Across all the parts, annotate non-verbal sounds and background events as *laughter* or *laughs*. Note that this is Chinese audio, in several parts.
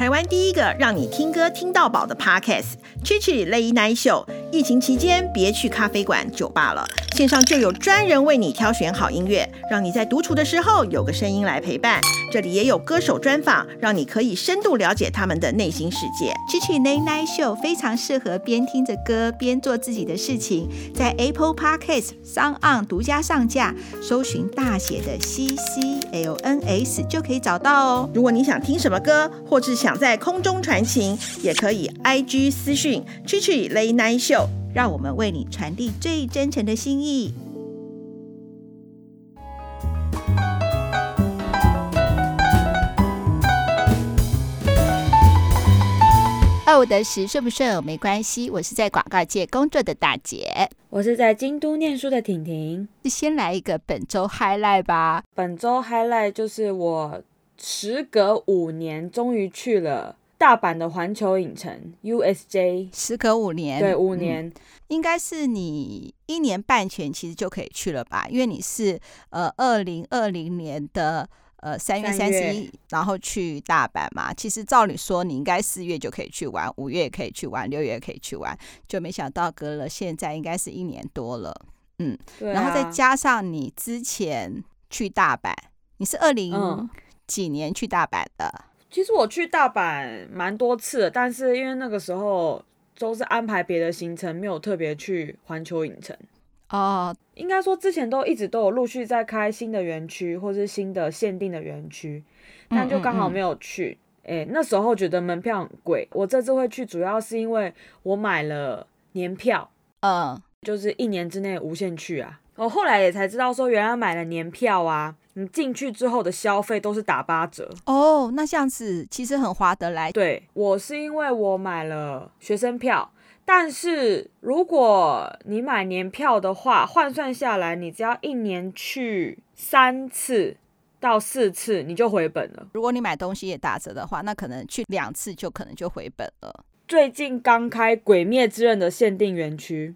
台湾第一个让你听歌听到饱的 Podcast Chichi Late Night Show。疫情期间别去咖啡馆、酒吧了，线上就有专人为你挑选好音乐，让你在独处的时候有个声音来陪伴。这里也有歌手专访，让你可以深度了解他们的内心世界。Chichi Late Night Show 非常适合边听着歌边做自己的事情，在 Apple Podcast、SoundOn 独家上架，搜寻大写的 C C L N S 就可以找到哦。如果你想听什么歌，或是想在空中传情，也可以 IG 私讯 Chichi Late Night Show。让我们为你传递最真诚的心意。二五得十顺不顺没关系，我是在广告界工作的大姐，我是在京都念书的婷婷。先来一个本周 highlight 吧。本周 highlight 就是我时隔五年终于去了。大阪的环球影城 USJ，时隔五年，对，五年，嗯，应该是你一年半前其实就可以去了吧？因为你是呃二零二零年的呃三月三十一，然后去大阪嘛。其实照理说你应该四月就可以去玩，五月也可以去玩，六月也可以去玩，就没想到隔了现在应该是一年多了，嗯，然后再加上你之前去大阪，你是二零几年去大阪的？嗯其实我去大阪蛮多次的，但是因为那个时候都是安排别的行程，没有特别去环球影城。哦，应该说之前都一直都有陆续在开新的园区或是新的限定的园区，但就刚好没有去。哎、嗯嗯嗯，那时候觉得门票很贵。我这次会去，主要是因为我买了年票，嗯，就是一年之内无限去啊。我后来也才知道说，原来买了年票啊。你进去之后的消费都是打八折哦，那这样子其实很划得来。对，我是因为我买了学生票，但是如果你买年票的话，换算下来，你只要一年去三次到四次，你就回本了。如果你买东西也打折的话，那可能去两次就可能就回本了。最近刚开《鬼灭之刃》的限定园区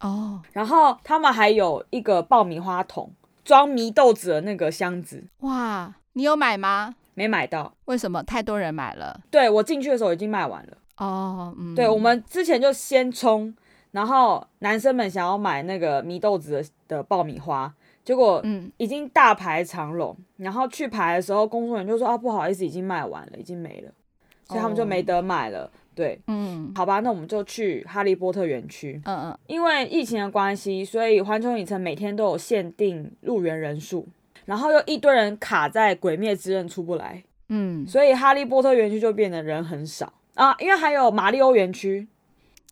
哦，然后他们还有一个爆米花桶。装祢豆子的那个箱子，哇！你有买吗？没买到，为什么？太多人买了。对，我进去的时候已经卖完了。哦，嗯，对，我们之前就先冲，然后男生们想要买那个祢豆子的的爆米花，结果嗯，已经大排长龙，嗯。然后去排的时候，工作人员就说啊，不好意思，已经卖完了，已经没了，所以他们就没得买了。哦对，嗯，好吧，那我们就去哈利波特园区。嗯嗯，因为疫情的关系，所以环球影城每天都有限定入园人数，然后又一堆人卡在鬼灭之刃出不来，嗯，所以哈利波特园区就变得人很少啊。因为还有马里欧园区，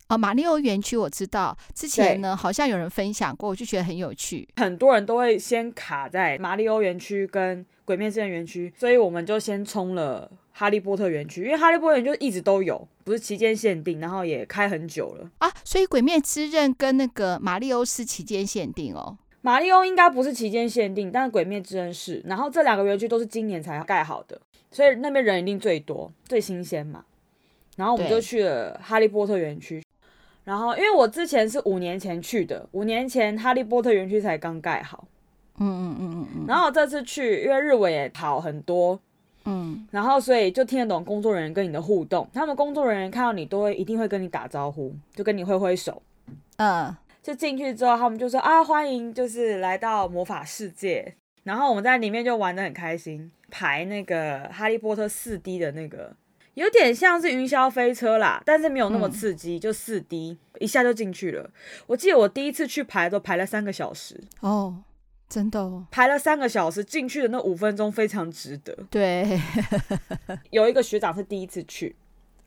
哦，马里奥园区我知道，之前呢好像有人分享过，我就觉得很有趣。很多人都会先卡在马里奥园区跟鬼灭之刃园区，所以我们就先冲了。哈利波特园区，因为哈利波特园区就一直都有，不是期间限定，然后也开很久了啊。所以鬼灭之刃跟那个马里欧是期间限定哦。马里欧应该不是期间限定，但是鬼灭之刃是。然后这两个园区都是今年才盖好的，所以那边人一定最多、最新鲜嘛。然后我们就去了哈利波特园区。然后因为我之前是五年前去的，五年前哈利波特园区才刚盖好。嗯嗯嗯嗯嗯。然后我这次去，因为日文也好很多。嗯，然后所以就听得懂工作人员跟你的互动，他们工作人员看到你都会一定会跟你打招呼，就跟你挥挥手，嗯，就进去之后他们就说啊，欢迎就是来到魔法世界，然后我们在里面就玩得很开心，排那个哈利波特四 D 的那个，有点像是云霄飞车啦，但是没有那么刺激，嗯、就四 D 一下就进去了。我记得我第一次去排都排了三个小时。哦。真的哦，排了三个小时，进去的那五分钟非常值得。对，有一个学长是第一次去，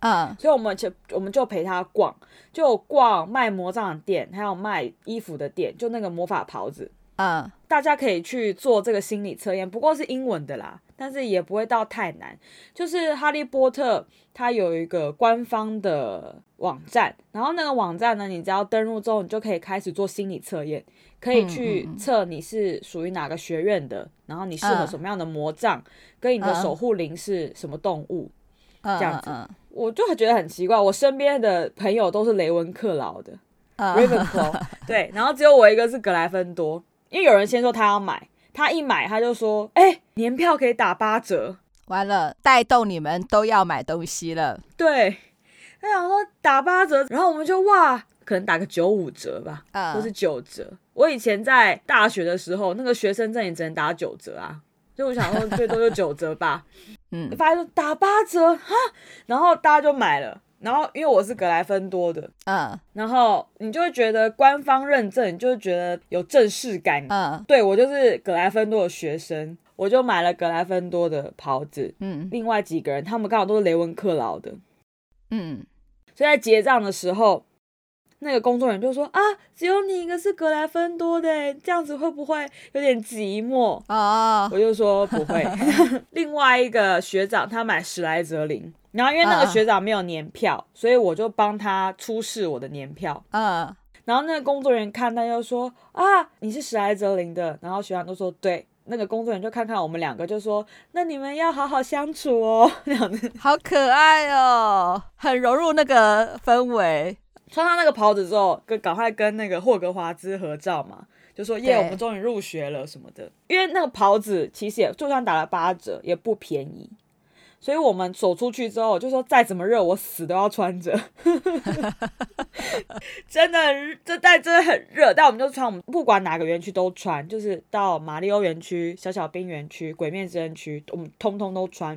嗯，所以我们就我们就陪他逛，就逛卖魔杖的店，还有卖衣服的店，就那个魔法袍子，嗯，大家可以去做这个心理测验，不过是英文的啦，但是也不会到太难。就是哈利波特它有一个官方的网站，然后那个网站呢，你只要登录之后，你就可以开始做心理测验。可以去测你是属于哪个学院的，嗯、然后你适合什么样的魔杖，嗯、跟你的守护灵是什么动物，嗯、这样子，我就觉得很奇怪。我身边的朋友都是雷文克劳的，嗯，Ravenclaw，*laughs* 对，然后只有我一个是格莱芬多。因为有人先说他要买，他一买他就说，哎、欸，年票可以打八折，完了，带动你们都要买东西了。对，他想说打八折，然后我们就哇，可能打个九五折吧，嗯或是九折。我以前在大学的时候，那个学生证也只能打九折啊，所以我想说最多就九折吧。*laughs* 嗯，发现说打八折哈，然后大家就买了。然后因为我是格莱芬多的，嗯然后你就会觉得官方认证，你就会觉得有正式感。嗯对，我就是格莱芬多的学生，我就买了格莱芬多的袍子。嗯另外几个人他们刚好都是雷文克劳的，嗯，所以在结账的时候，那个工作人员就说啊，只有你一个是格莱芬多的，这样子会不会有点寂寞？哦，我就说不会。*laughs* 另外一个学长他买史莱哲林，然后因为那个学长没有年票，所以我就帮他出示我的年票。嗯然后那个工作人员看他就说啊，你是史莱哲林的。然后学长都说对。那个工作人员就看看我们两个，就说那你们要好好相处哦，*laughs* 这样子。好可爱哦，很融入那个氛围。穿上那个袍子之后，跟赶快跟那个霍格华兹合照嘛，就说耶，我们终于入学了什么的。因为那个袍子其实也就算打了八折，也不便宜。所以我们走出去之后，就说再怎么热，我死都要穿着。*laughs* 真的，这带真的很热，但我们就穿，我们不管哪个园区都穿，就是到马里欧园区、小小兵园区、鬼面之刃区，我们通通都穿。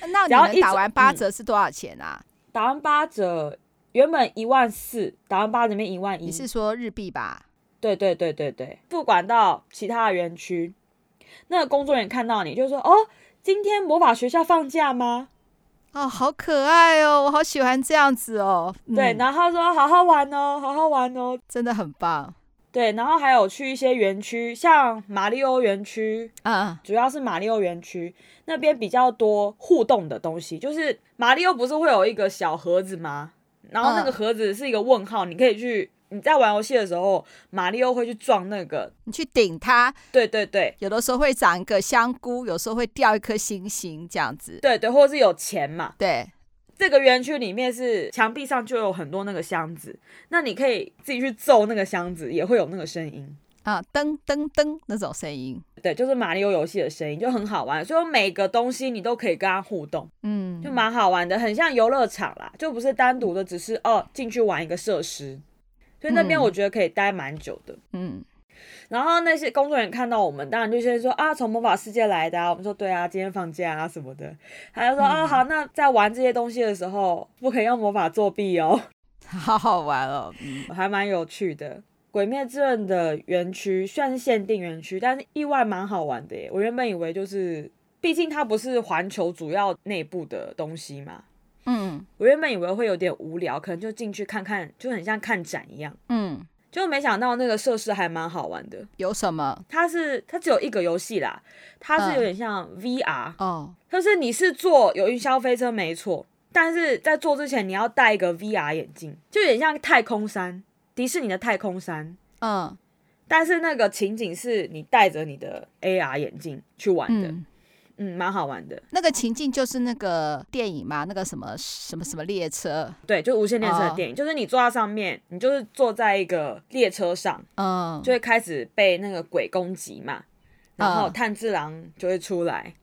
那你们打完八嗯折是多少钱啊？打完八折，原本一万四，打完八折里面一万一。你是说日币吧？对对对对对，不管到其他的园区，那个工作人员看到你就说：“哦，今天魔法学校放假吗？”哦，好可爱哦，我好喜欢这样子哦。对，嗯然后他说：“好好玩哦，好好玩哦。真的很棒。”对，然后还有去一些园区，像马里欧园区，嗯主要是马里欧园区那边比较多互动的东西，就是马里欧不是会有一个小盒子吗？然后那个嗯盒子是一个问号，你可以去你在玩游戏的时候，马里奥会去撞那个，你去顶它，对对对有的时候会长一个香菇，有时候会掉一颗星星，这样子。对对，或者是有钱嘛。对，这个园区里面是墙壁上就有很多那个箱子，那你可以自己去揍那个箱子，也会有那个声音。啊，噔噔噔那种声音。对，就是马里奥游戏的声音，就很好玩。所以每个东西你都可以跟它互动，嗯，就蛮好玩的，很像游乐场啦，就不是单独的，只是哦进去玩一个设施。所以那边嗯我觉得可以待蛮久的。嗯然后那些工作人员看到我们，当然就先说啊，从魔法世界来的啊。我们说对啊，今天放假啊什么的。他就说啊，好，那在玩这些东西的时候，不可以用魔法作弊哦。好好玩哦。嗯还蛮有趣的。鬼灭之刃的园区虽然是限定园区，但是意外蛮好玩的耶。我原本以为就是，毕竟它不是环球主要内部的东西嘛，嗯我原本以为会有点无聊，可能就进去看看，就很像看展一样。嗯，就没想到那个设施还蛮好玩的。有什么？它是它只有一个游戏啦，它是有点像 VR，、哦，就是你是坐有云霄飞车没错，但是在坐之前你要戴一个 VR 眼镜，就有点像太空山，迪士尼的太空山。嗯但是那个情景是你戴着你的 AR 眼镜去玩的，嗯，嗯，蛮好玩的。那个情境就是那个电影嘛，那个什么什么什么列车。对，就无线列车的电影，就是你坐在上面，你就是坐在一个列车上，嗯，就会开始被那个鬼攻击嘛，然后嗯炭治郎就会出来，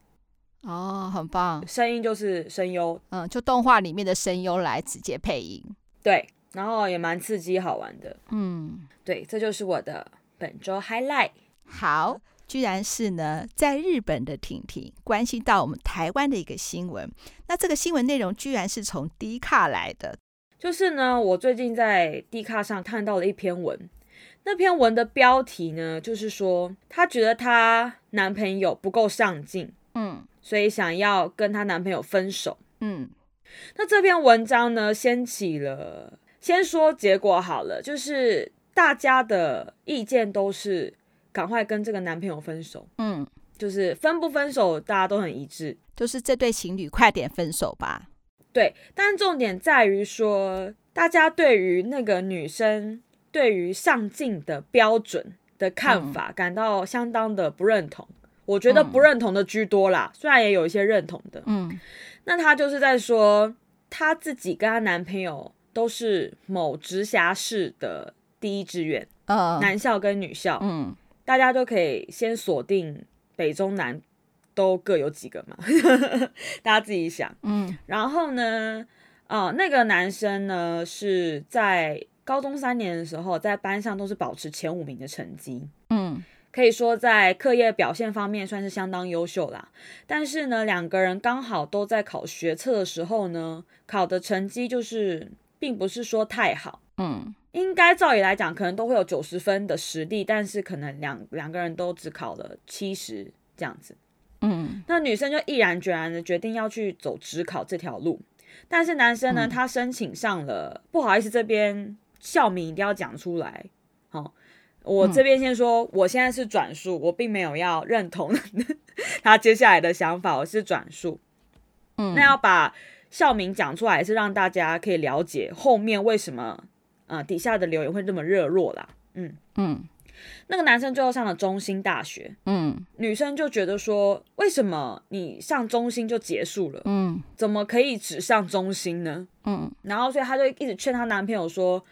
哦，很棒。声音就是声优，嗯，就动画里面的声优来直接配音。对，然后也蛮刺激好玩的。嗯，对，这就是我的本周 highlight。好，居然是呢，在日本的婷婷关心到我们台湾的一个新闻。那这个新闻内容居然是从 D 卡来的。就是呢，我最近在 D 卡上看到了一篇文，那篇文的标题呢，就是说她觉得她男朋友不够上进，嗯所以想要跟她男朋友分手。嗯那这篇文章呢，掀起了，先说结果好了，就是大家的意见都是赶快跟这个男朋友分手，嗯，就是分不分手大家都很一致。就是这对情侣快点分手吧。对，但重点在于说，大家对于那个女生对于上进的标准的看法感到相当的不认同。我觉得不认同的居多啦，虽然也有一些认同的。嗯那她就是在说，她自己跟她男朋友都是某直辖市的第一志愿，呃男校跟女校，嗯大家都可以先锁定北中南都各有几个嘛，*laughs* 大家自己想。嗯，然后呢，啊、呃，那个男生呢是在高中三年的时候，在班上都是保持前五名的成绩。嗯。可以说在课业表现方面算是相当优秀啦，但是呢，两个人刚好都在考学测的时候呢，考的成绩就是并不是说太好，嗯，应该照理来讲可能都会有九十分的实力，但是可能两两个人都只考了七十这样子，嗯，那女生就毅然决然的决定要去走职考这条路，但是男生呢，他申请上了，不好意思，这边校名一定要讲出来，好。我这边先说，我现在是转述，我并没有要认同 *laughs* 他接下来的想法，我是转述。嗯，那要把校名讲出来，是让大家可以了解后面为什么，呃，底下的留言会这么热络啦。嗯嗯，那个男生最后上了中兴大学，嗯，女生就觉得说，为什么你上中兴就结束了？嗯，怎么可以只上中兴呢？嗯，然后所以她就一直劝她男朋友说，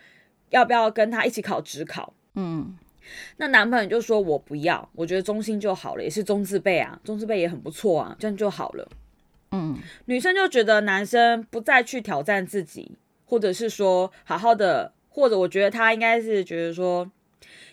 要不要跟她一起考职考？嗯，那男朋友就说：“我不要，我觉得中兴就好了，也是中字辈啊，中字辈也很不错啊，这样就好了。”嗯，女生就觉得男生不再去挑战自己，或者是说好好的，或者我觉得他应该是觉得说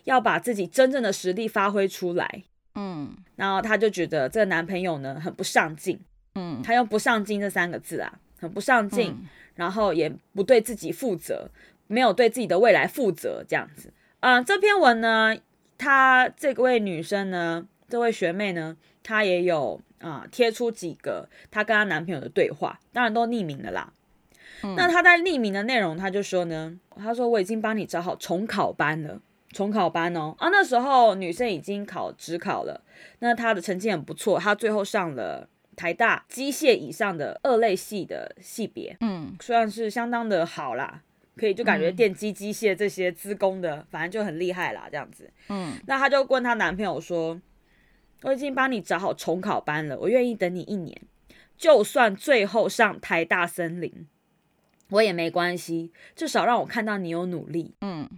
要把自己真正的实力发挥出来。嗯，然后他就觉得这个男朋友呢很不上进。嗯，他用“不上进”这三个字啊，很不上进，嗯，然后也不对自己负责，没有对自己的未来负责，这样子。嗯、呃，这篇文呢，她这位女生呢，这位学妹呢，她也有啊、呃、贴出几个她跟她男朋友的对话，当然都匿名的啦。嗯、那她在匿名的内容，她就说呢，她说我已经帮你找好重考班了，重考班哦。啊，那时候女生已经考职考了，那她的成绩很不错，她最后上了台大机械以上的二类系的系别，嗯，算是相当的好啦。可以就感觉电机、机械这些资工的，嗯、反正就很厉害啦，这样子。嗯，那她就问她男朋友说：“我已经帮你找好重考班了，我愿意等你一年，就算最后上台大森林，我也没关系，至少让我看到你有努力。”嗯，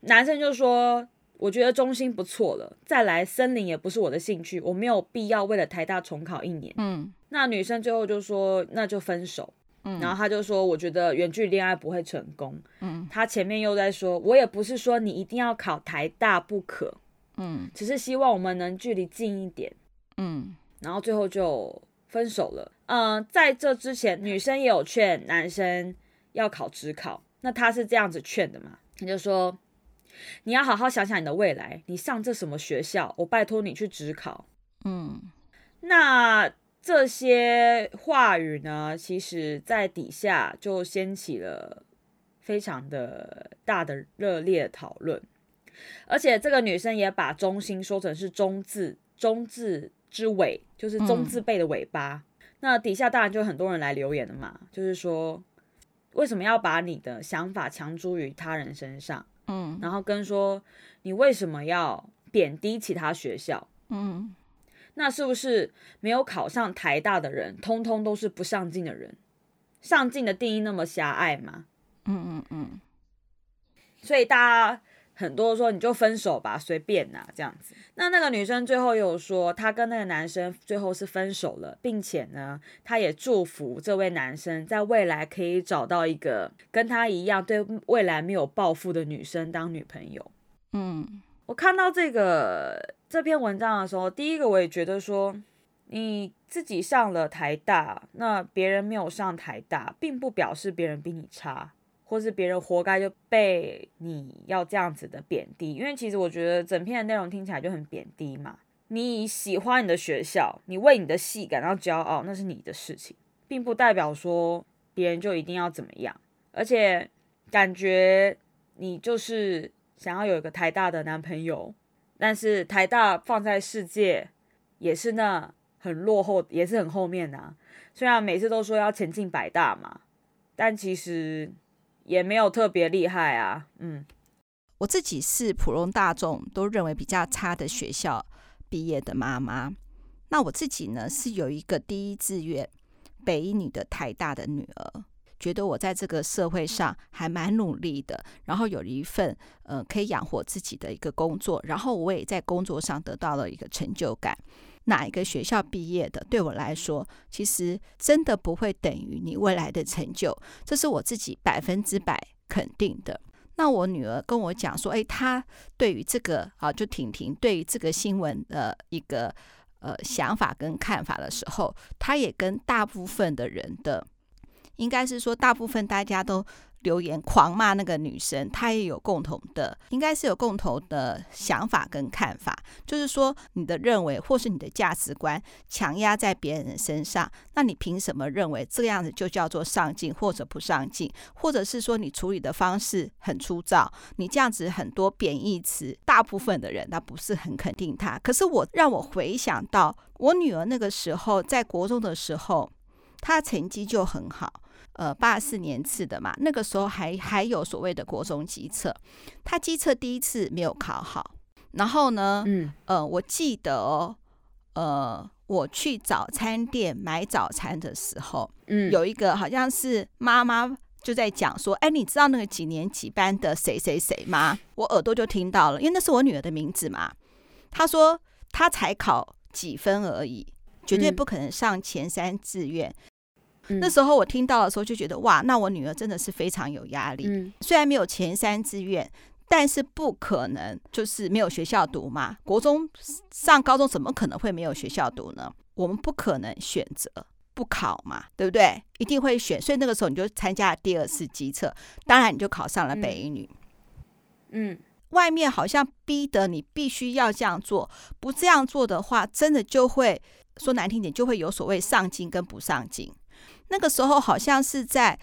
男生就说：“我觉得中心不错了，再来森林也不是我的兴趣，我没有必要为了台大重考一年。”嗯，那女生最后就说：“那就分手。”然后他就说：“我觉得远距离恋爱不会成功。”嗯，他前面又在说：“我也不是说你一定要考台大不可。”嗯，只是希望我们能距离近一点。嗯，然后最后就分手了。嗯、呃，在这之前，女生也有劝男生要考职考。那他是这样子劝的嘛？他就说：“你要好好想想你的未来，你上这什么学校？我拜托你去职考。”嗯，那。这些话语呢，其实在底下就掀起了非常的大的热烈讨论，而且这个女生也把中心说成是中字中字之尾，就是中字辈的尾巴。嗯。那底下当然就很多人来留言了嘛，就是说为什么要把你的想法强诸于他人身上？嗯，然后跟说你为什么要贬低其他学校？嗯。那是不是没有考上台大的人，通通都是不上进的人？上进的定义那么狭隘吗？嗯嗯嗯。所以大家很多说你就分手吧，随便呐，这样子。那那个女生最后又说，她跟那个男生最后是分手了，并且呢，她也祝福这位男生在未来可以找到一个跟他一样对未来没有抱负的女生当女朋友。嗯。我看到这个这篇文章的时候，第一个我也觉得说，你自己上了台大，那别人没有上台大，并不表示别人比你差，或是别人活该就被你要这样子的贬低。因为其实我觉得整篇的内容听起来就很贬低嘛。你喜欢你的学校，你为你的系感到骄傲，那是你的事情，并不代表说别人就一定要怎么样。而且感觉你就是。想要有一个台大的男朋友，但是台大放在世界也是那很落后，也是很后面呐、虽然每次都说要前进百大嘛，但其实也没有特别厉害啊。嗯，我自己是普通大众都认为比较差的学校毕业的妈妈，那我自己呢是有一个第一志愿北一女的台大的女儿。觉得我在这个社会上还蛮努力的，然后有一份呃可以养活自己的一个工作，然后我也在工作上得到了一个成就感。哪一个学校毕业的，对我来说，其实真的不会等于你未来的成就，这是我自己百分之百肯定的。那我女儿跟我讲说，诶，她对于这个啊，就婷婷对于这个新闻的一个呃想法跟看法的时候，她也跟大部分的人的，应该是说大部分大家都。留言狂骂那个女生，她也有共同的，应该是有共同的想法跟看法，就是说你的认为或是你的价值观强压在别人身上，那你凭什么认为这样子就叫做上进或者不上进，或者是说你处理的方式很粗糙，你这样子很多贬义词，大部分的人他不是很肯定他。可是我让我回想到我女儿那个时候在国中的时候，她成绩就很好。呃，八四年次的嘛，那个时候还还有所谓的国中机测，他机测第一次没有考好，然后呢，嗯，呃，我记得哦，呃，我去早餐店买早餐的时候，嗯，有一个好像是妈妈就在讲说，哎，你知道那个几年几班的谁谁谁吗？我耳朵就听到了，因为那是我女儿的名字嘛。她说她才考几分而已，绝对不可能上前三志愿。那时候我听到的时候就觉得哇，那我女儿真的是非常有压力。嗯，虽然没有前三志愿，但是不可能就是没有学校读嘛。国中上高中怎么可能会没有学校读呢？我们不可能选择不考嘛，对不对？一定会选。所以那个时候你就参加了第二次机测，当然你就考上了北一女。嗯，外面好像逼得你必须要这样做，不这样做的话，真的就会说难听点，就会有所谓上进跟不上进。那个时候好像是在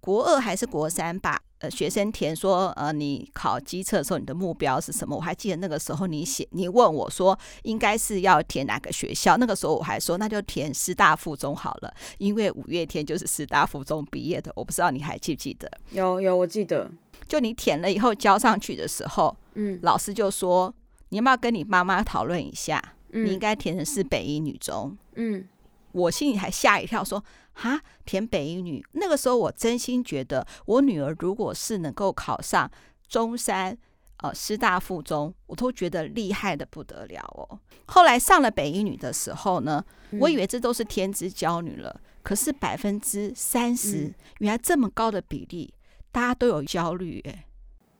国二还是国三吧？呃，学生填说，呃，你考机测的时候，你的目标是什么？我还记得那个时候你写，你问我说，应该是要填哪个学校？那个时候我还说，那就填师大附中好了，因为五月天就是师大附中毕业的。我不知道你还记不记得？有有，我记得。就你填了以后交上去的时候，嗯，老师就说，你要不要跟你妈妈讨论一下？嗯，你应该填的是北一女中。嗯，我心里还吓一跳，说。哈，填北一女，那个时候我真心觉得，我女儿如果是能够考上中山，呃，师大附中，我都觉得厉害的不得了哦。后来上了北一女的时候呢，我以为这都是天之骄女了，可是百分之三十，原来这么高的比例，大家都有焦虑哎。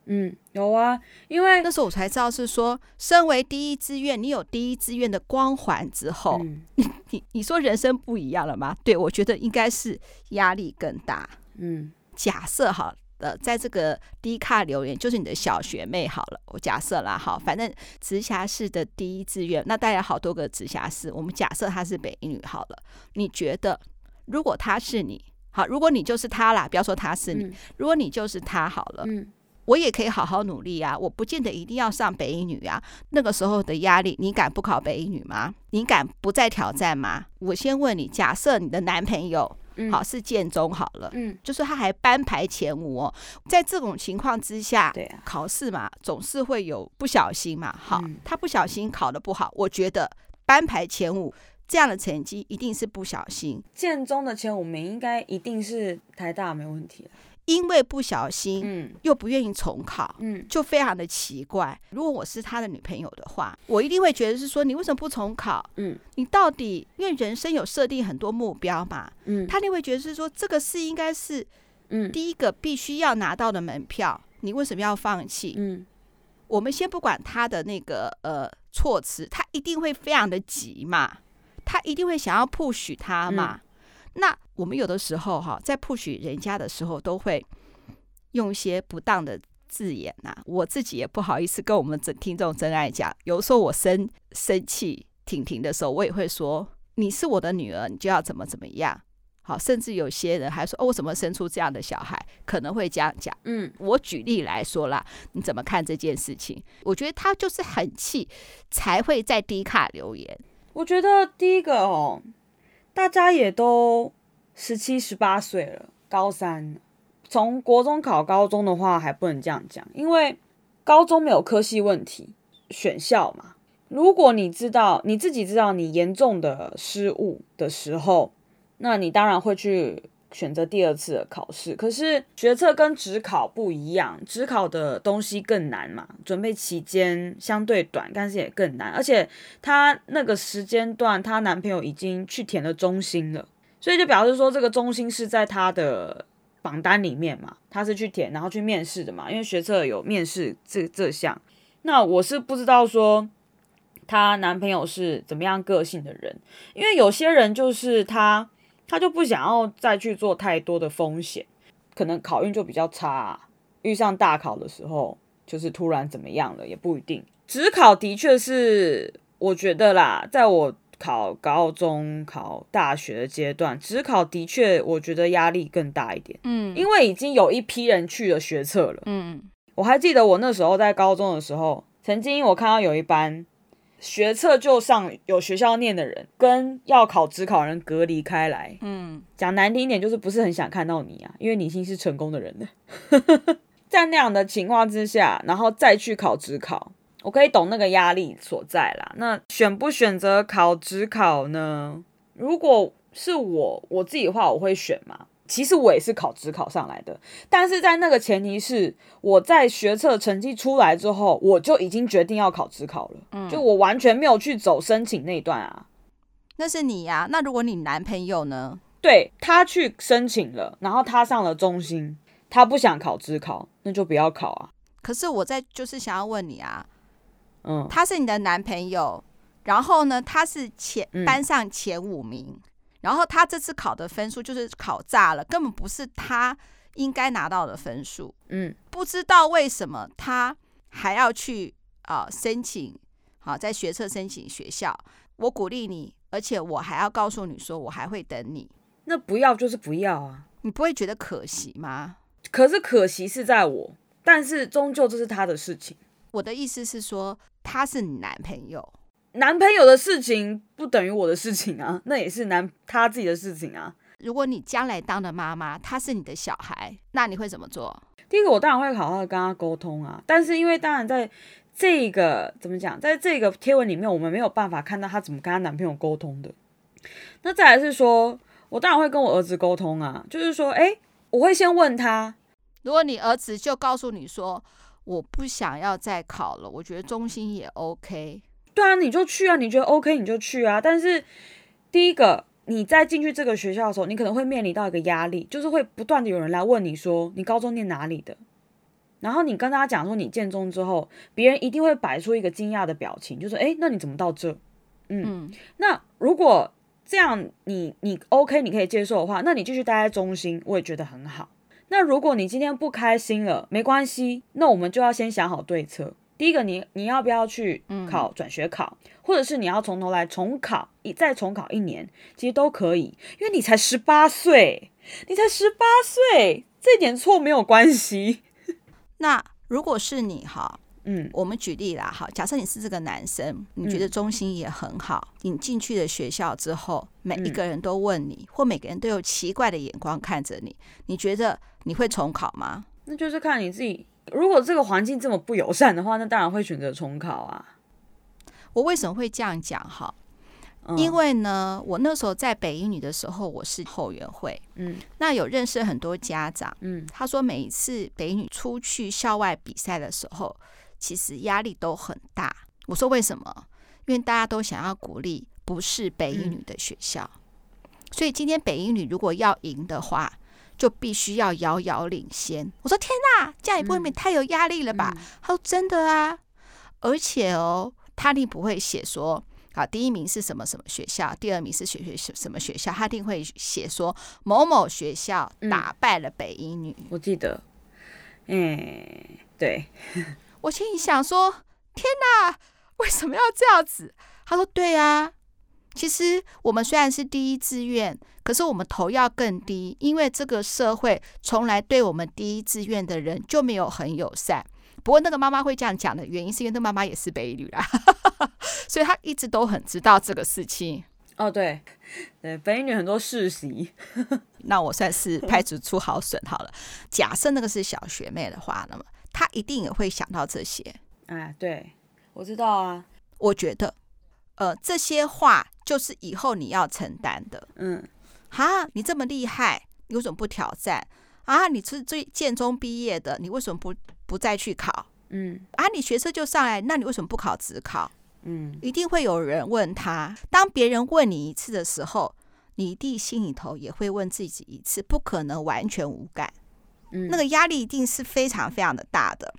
嗯，有啊，因为那时候我才知道是说，身为第一志愿，你有第一志愿的光环之后，嗯、你你你说人生不一样了吗？对，我觉得应该是压力更大。嗯，假设好的，在这个低卡留言就是你的小学妹好了，我假设啦，好，反正直辖市的第一志愿，那大概好多个直辖市，我们假设她是北英女好了，你觉得如果她是你，好，如果你就是她啦，不要说她是你，嗯、如果你就是她好了，嗯。我也可以好好努力啊，我不见得一定要上北一女啊。那个时候的压力，你敢不考北一女吗？你敢不再挑战吗？我先问你，假设你的男朋友嗯好是建中好了，嗯，就是他还班排前五哦，在这种情况之下，对啊，考试嘛，总是会有不小心嘛，好，他不小心考的不好，我觉得班排前五这样的成绩一定是不小心。建中的前五名应该一定是台大没问题。因为不小心，嗯，又不愿意重考，嗯，就非常的奇怪。如果我是他的女朋友的话，我一定会觉得是说，你为什么不重考？嗯，你到底因为人生有设定很多目标嘛，嗯，他定会觉得是说，这个是应该是，嗯，第一个必须要拿到的门票，你为什么要放弃？嗯，我们先不管他的那个呃措辞，他一定会非常的急嘛，他一定会想要 push 他嘛。嗯那我们有的时候哈，在 push 人家的时候，都会用一些不当的字眼呐。我自己也不好意思跟我们真听众真爱讲。有时候我生生气婷婷的时候，我也会说：“你是我的女儿，你就要怎么怎么样。”好，甚至有些人还说：“哦，我怎么生出这样的小孩？”可能会这样讲。嗯，我举例来说啦，你怎么看这件事情？我觉得他就是很气，才会在低卡留言。我觉得第一个哦。大家也都十七、十八岁了，高三，从国中考高中的话还不能这样讲，因为高中没有科系问题，选校嘛。如果你知道你自己知道你严重的失误的时候，那你当然会去选择第二次的考试。可是学测跟指考不一样，指考的东西更难嘛，准备期间相对短，但是也更难。而且她那个时间段，她男朋友已经去填了中心了，所以就表示说这个中心是在她的榜单里面嘛，她是去填然后去面试的嘛，因为学测有面试这这项。那我是不知道说。她男朋友是怎么样个性的人？因为有些人就是他，他就不想要再去做太多的风险，可能考运就比较差啊，遇上大考的时候，就是突然怎么样了也不一定。职考的确是，我觉得啦，在我考高中、考大学的阶段，职考的确我觉得压力更大一点。嗯，因为已经有一批人去了学测了。嗯，我还记得我那时候在高中的时候，曾经我看到有一班。学测就上有学校念的人，跟要考职考人隔离开来。嗯，讲难听一点，就是不是很想看到你啊，因为你已经是成功的人了。*laughs* 在那样的情况之下，然后再去考职考，我可以懂那个压力所在啦。那选不选择考职考呢？如果是我我自己的话，我会选嘛。其实我也是考职考上来的，但是在那个前提是我在学测成绩出来之后，我就已经决定要考职考了，嗯，就我完全没有去走申请那一段啊。那是你呀，那如果你男朋友呢？对，他去申请了，然后他上了中心，他不想考职考，那就不要考啊。可是我在就是想要问你啊，嗯，他是你的男朋友，然后呢，他是前班上前五名。嗯然后他这次考的分数就是考炸了，根本不是他应该拿到的分数。嗯，不知道为什么他还要去啊、呃、申请，好、啊、在学测申请学校。我鼓励你，而且我还要告诉你说，我还会等你。那不要就是不要啊，你不会觉得可惜吗？可是可惜是在我，但是终究这是他的事情。我的意思是说，他是你男朋友。男朋友的事情不等于我的事情啊，*laughs* 那也是男他自己的事情啊。如果你将来当了妈妈，他是你的小孩，那你会怎么做？第一个，我当然会好好的跟他沟通啊。但是因为当然在这个怎么讲，在这个贴文里面，我们没有办法看到她怎么跟她男朋友沟通的。那再来是说，我当然会跟我儿子沟通啊，就是说，哎，我会先问他，如果你儿子就告诉你说，我不想要再考了，我觉得中心也 OK。对啊，你就去啊，你觉得 OK 你就去啊。但是第一个，你在进去这个学校的时候，你可能会面临到一个压力，就是会不断的有人来问你说，你高中念哪里的？然后你跟大家讲说你建中之后，别人一定会摆出一个惊讶的表情，就说，诶，那你怎么到这？嗯，嗯，那如果这样你你 OK 你可以接受的话，那你继续待在中心，我也觉得很好。那如果你今天不开心了，没关系，那我们就要先想好对策。第一个你，你你要不要去考转学考，嗯、或者是你要从头来重考一再重考一年，其实都可以，因为你才十八岁，你才十八岁，这点错没有关系。*laughs* 那如果是你哈，嗯，我们举例啦哈，假设你是这个男生，你觉得中心也很好，嗯、你进去了学校之后，每一个人都问你，嗯、或每个人都有奇怪的眼光看着你，你觉得你会重考吗？那就是看你自己。如果这个环境这么不友善的话，那当然会选择重考啊。我为什么会这样讲哈？因为呢，我那时候在北英女的时候，我是后援会，嗯，那有认识很多家长，嗯，他说每一次北英女出去校外比赛的时候，其实压力都很大。我说为什么？因为大家都想要鼓励不是北英女的学校，所以今天北英女如果要赢的话。就必须要遥遥领先。我说天哪，这样也不会太有压力了吧？嗯嗯、他说真的啊，而且哦，他一定不会写说啊，第一名是什么什么学校，第二名是学学什么学校，他一定会写说某某学校打败了北英女。我记得，嗯，对。*laughs* 我心里想说，天哪，为什么要这样子？他说对啊。其实我们虽然是第一志愿，可是我们头要更低，因为这个社会从来对我们第一志愿的人就没有很友善。不过那个妈妈会这样讲的原因，是因为那个妈妈也是北一女啦，*laughs* 所以她一直都很知道这个事情。哦，对，对，北女很多世袭，*laughs* 那我算是派出出好损好了。假设那个是小学妹的话，那么她一定也会想到这些。哎，对，我知道啊，我觉得。呃，这些话就是以后你要承担的。嗯，哈，你这么厉害，你为什么不挑战啊？你是最建中毕业的，你为什么不不再去考？嗯啊，你学车就上来，那你为什么不考职考？嗯，一定会有人问他。当别人问你一次的时候，你一定心里头也会问自己一次，不可能完全无感。嗯，那个压力一定是非常非常的大的。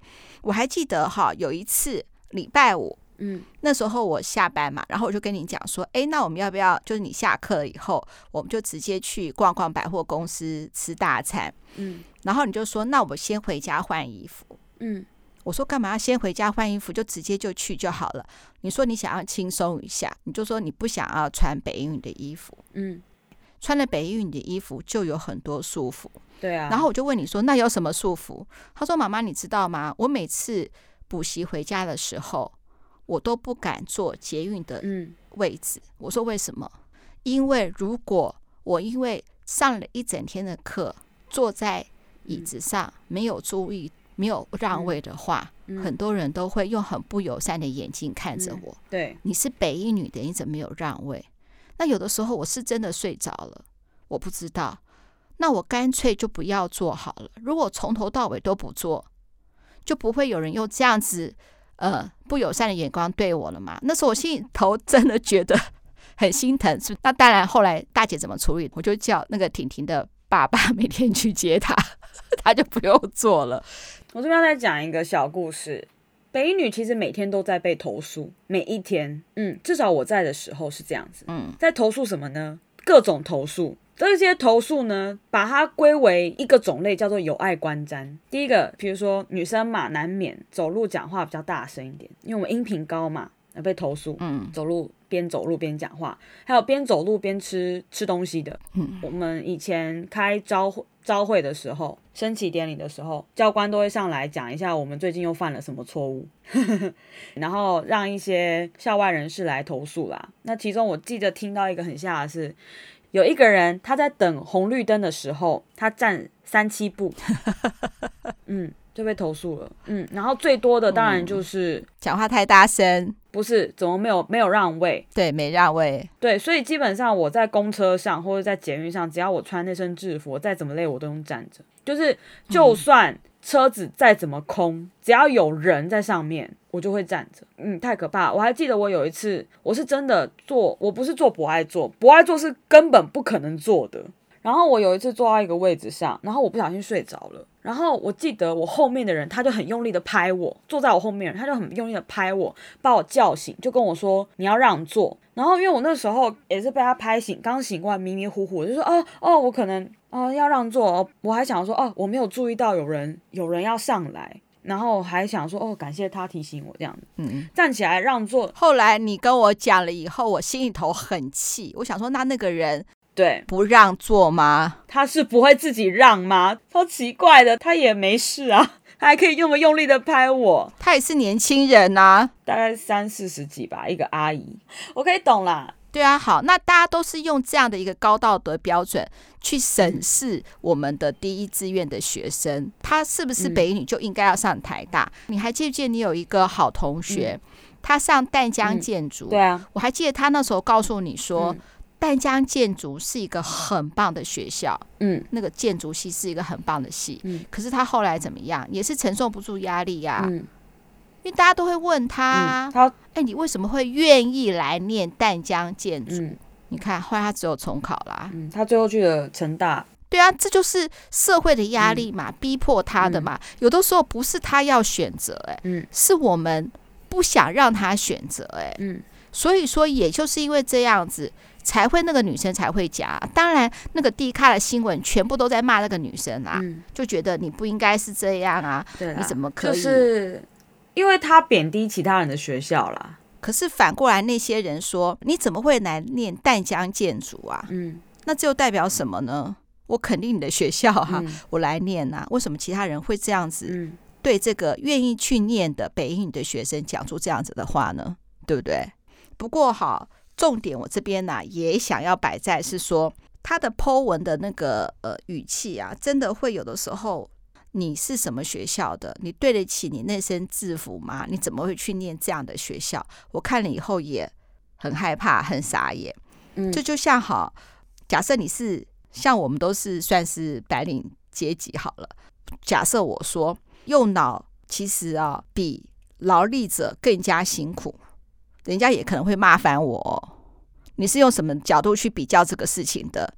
我还记得哈，有一次礼拜五，嗯，那时候我下班嘛，然后我就跟你讲说，哎，那我们要不要就是你下课了以后，我们就直接去逛逛百货公司吃大餐？嗯，然后你就说，那我先回家换衣服。嗯。我说干嘛要先回家换衣服，就直接就去就好了。你说你想要轻松一下，你就说你不想要穿北英语的衣服。嗯，穿了北英语的衣服就有很多束缚。对啊。然后我就问你说，那有什么束缚？他说：妈妈，你知道吗？我每次补习回家的时候，我都不敢坐捷运的位置。嗯。我说为什么？因为如果我因为上了一整天的课，坐在椅子上没有注意。没有让位的话，很多人都会用很不友善的眼睛看着我。嗯、对，你是北一女的，你怎么没有让位？那有的时候我是真的睡着了，我不知道。那我干脆就不要坐好了。如果从头到尾都不坐，就不会有人用这样子呃不友善的眼光对我了嘛。那时候我心里头真的觉得很心疼。是，那当然后来大姐怎么处理？我就叫那个婷婷的爸爸每天去接她，*laughs* 她就不用做了。我这边要再讲一个小故事。北女其实每天都在被投诉，每一天，嗯，至少我在的时候是这样子，嗯，在投诉什么呢？各种投诉。这些投诉呢，把它归为一个种类，叫做有碍观瞻。第一个，比如说女生嘛，难免走路讲话比较大声一点，因为我们音频高嘛，要被投诉。嗯，走路边走路边讲话，还有边走路边吃吃东西的。嗯，我们以前开招会。朝会的时候，升旗典礼的时候，教官都会上来讲一下我们最近又犯了什么错误，*laughs* 然后让一些校外人士来投诉啦。那其中我记得听到一个很吓的是，有一个人他在等红绿灯的时候，他站三七步，*laughs* 嗯，就被投诉了。嗯，然后最多的当然就是、嗯、讲话太大声。不是，怎么没有没有让位？对，没让位。对，所以基本上我在公车上或者在捷运上，只要我穿那身制服，我再怎么累我都用站着。就是就算车子再怎么空，只要有人在上面，我就会站着。嗯，太可怕。我还记得我有一次，我是真的坐，我不是坐博爱座，博爱座是根本不可能坐的。然后我有一次坐到一个位置上，然后我不小心睡着了。然后我记得我后面的人，他就很用力的拍我，坐在我后面，他就很用力的拍我，把我叫醒，就跟我说你要让座。然后因为我那时候也是被他拍醒，刚醒过来迷迷糊糊，就说哦哦，我可能啊、呃、要让座哦。我还想说哦，我没有注意到有人有人要上来，然后还想说哦，感谢他提醒我这样子，嗯，站起来让座。后来你跟我讲了以后，我心里头很气，我想说那那个人。对，不让座吗？他是不会自己让吗？超奇怪的，他也没事啊，他还可以那么用力的拍我。他也是年轻人呐、啊，大概三四十几吧，一个阿姨，我可以懂啦。对啊，好，那大家都是用这样的一个高道德标准去审视我们的第一志愿的学生，他是不是北一女就应该要上台大？嗯、你还记不记得你有一个好同学，嗯、他上淡江建筑、嗯？对啊，我还记得他那时候告诉你说。嗯淡江建筑是一个很棒的学校，嗯，那个建筑系是一个很棒的系，嗯，可是他后来怎么样，也是承受不住压力呀、啊，嗯，因为大家都会问他，他、嗯，哎、欸，你为什么会愿意来念淡江建筑？嗯、你看后来他只有重考啦，嗯，他最后去了成大，对啊，这就是社会的压力嘛，嗯、逼迫他的嘛，嗯、有的时候不是他要选择、欸，哎，嗯，是我们不想让他选择、欸，哎，嗯，所以说也就是因为这样子。才会那个女生才会讲，当然那个 D 卡的新闻全部都在骂那个女生啊，嗯、就觉得你不应该是这样啊，对，你怎么可以？就是因为他贬低其他人的学校啦。可是反过来那些人说，你怎么会来念淡江建筑啊？嗯，那这又代表什么呢？我肯定你的学校哈、啊，嗯、我来念呐、啊。为什么其他人会这样子对这个愿意去念的北一女的学生讲出这样子的话呢？对不对？不过好。重点我这边呢、啊、也想要摆在是说他的 Po 文的那个呃语气啊，真的会有的时候，你是什么学校的？你对得起你那身制服吗？你怎么会去念这样的学校？我看了以后也很害怕，很傻眼。嗯，这就像好，假设你是像我们都是算是白领阶级好了。假设我说用脑，其实啊比劳力者更加辛苦，人家也可能会骂翻我。你是用什么角度去比较这个事情的？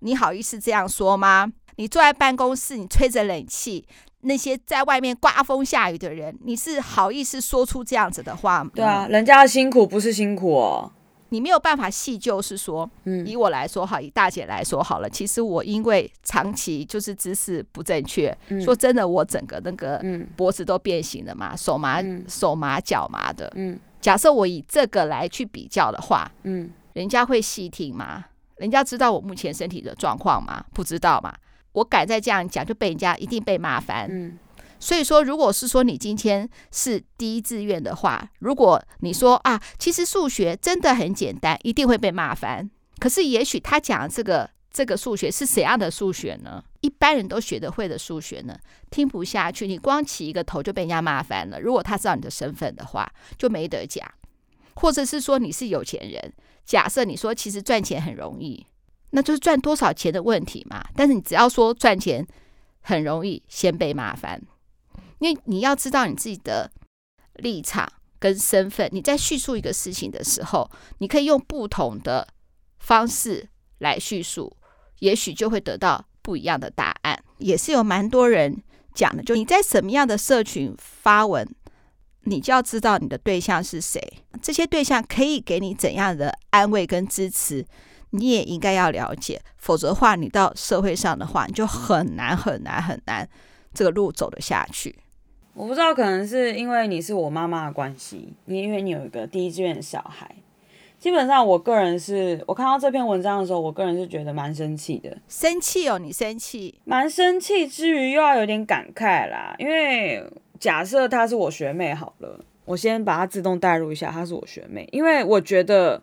你好意思这样说吗？你坐在办公室，你吹着冷气，那些在外面刮风下雨的人，你是好意思说出这样子的话吗？对啊，人家的辛苦不是辛苦哦。你没有办法细究，是说，嗯，以我来说哈，以大姐来说好了。其实我因为长期就是姿势不正确，嗯、说真的，我整个那个脖子都变形了嘛，手麻、嗯、手麻脚麻的。嗯，假设我以这个来去比较的话，嗯，人家会细听吗？人家知道我目前身体的状况吗？不知道嘛？我敢再这样讲，就被人家一定被骂翻。嗯。所以说，如果是说你今天是第一志愿的话，如果你说啊，其实数学真的很简单，一定会被骂翻。可是也许他讲的这个这个数学是怎样的数学呢？一般人都学得会的数学呢？听不下去，你光起一个头就被人家骂翻了。如果他知道你的身份的话，就没得讲。或者是说你是有钱人，假设你说其实赚钱很容易，那就是赚多少钱的问题嘛。但是你只要说赚钱很容易，先被骂翻。因为你要知道你自己的立场跟身份，你在叙述一个事情的时候，你可以用不同的方式来叙述，也许就会得到不一样的答案。也是有蛮多人讲的，就你在什么样的社群发文，你就要知道你的对象是谁，这些对象可以给你怎样的安慰跟支持，你也应该要了解，否则的话，你到社会上的话，你就很难很难很难这个路走得下去。我不知道，可能是因为你是我妈妈的关系，你因为你有一个第一志愿的小孩。基本上，我个人是我看到这篇文章的时候，我个人是觉得蛮生气的。生气哦，你生气？蛮生气之余，又要有点感慨啦。因为假设她是我学妹好了，我先把她自动带入一下，她是我学妹，因为我觉得。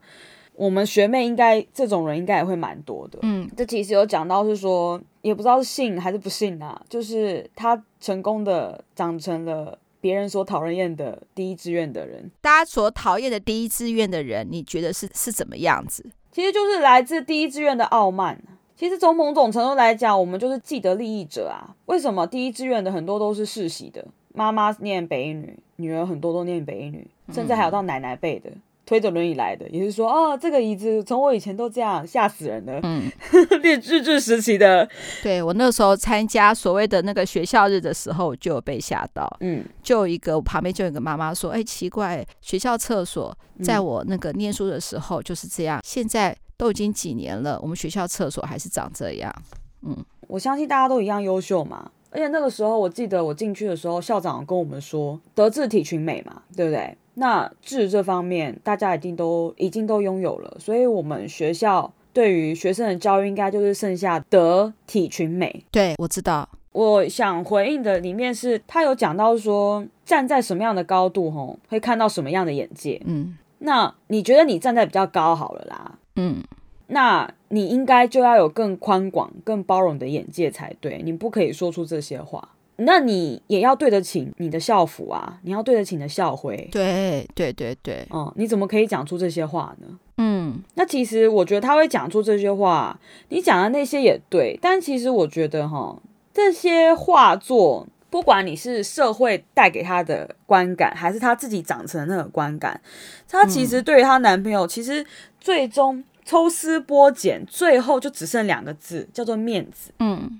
我们学妹应该这种人应该也会蛮多的。嗯，这其实有讲到是说，也不知道是信还是不信啊。就是她成功的长成了别人所讨人厌的第一志愿的人。大家所讨厌的第一志愿的人，你觉得是是怎么样子？其实就是来自第一志愿的傲慢。其实从某种程度来讲，我们就是既得利益者啊。为什么第一志愿的很多都是世袭的？妈妈念北一女，女儿很多都念北一女，甚至还有到奶奶辈的。推着轮椅来的，也是说，哦，这个椅子从我以前都这样，吓死人了。嗯，*laughs* 日日治时期的，对我那时候参加所谓的那个学校日的时候，就有被吓到。嗯，就有一个我旁边就有一个妈妈说，哎，奇怪，学校厕所在我那个念书的时候就是这样，嗯、现在都已经几年了，我们学校厕所还是长这样。嗯，我相信大家都一样优秀嘛，而且那个时候我记得我进去的时候，校长跟我们说，德智体群美嘛，对不对？那智这方面，大家一定都已经都拥有了，所以我们学校对于学生的教育，应该就是剩下德体群美。对，我知道。我想回应的里面是，他有讲到说，站在什么样的高度，吼，会看到什么样的眼界。嗯，那你觉得你站在比较高好了啦。嗯，那你应该就要有更宽广、更包容的眼界才对，你不可以说出这些话。那你也要对得起你的校服啊，你要对得起你的校徽。对对对对，嗯，你怎么可以讲出这些话呢？嗯，那其实我觉得他会讲出这些话，你讲的那些也对，但其实我觉得哈，这些画作，不管你是社会带给他的观感，还是他自己长成的那个观感，他其实对于她男朋友，其实最终抽丝剥茧，最后就只剩两个字，叫做面子。嗯，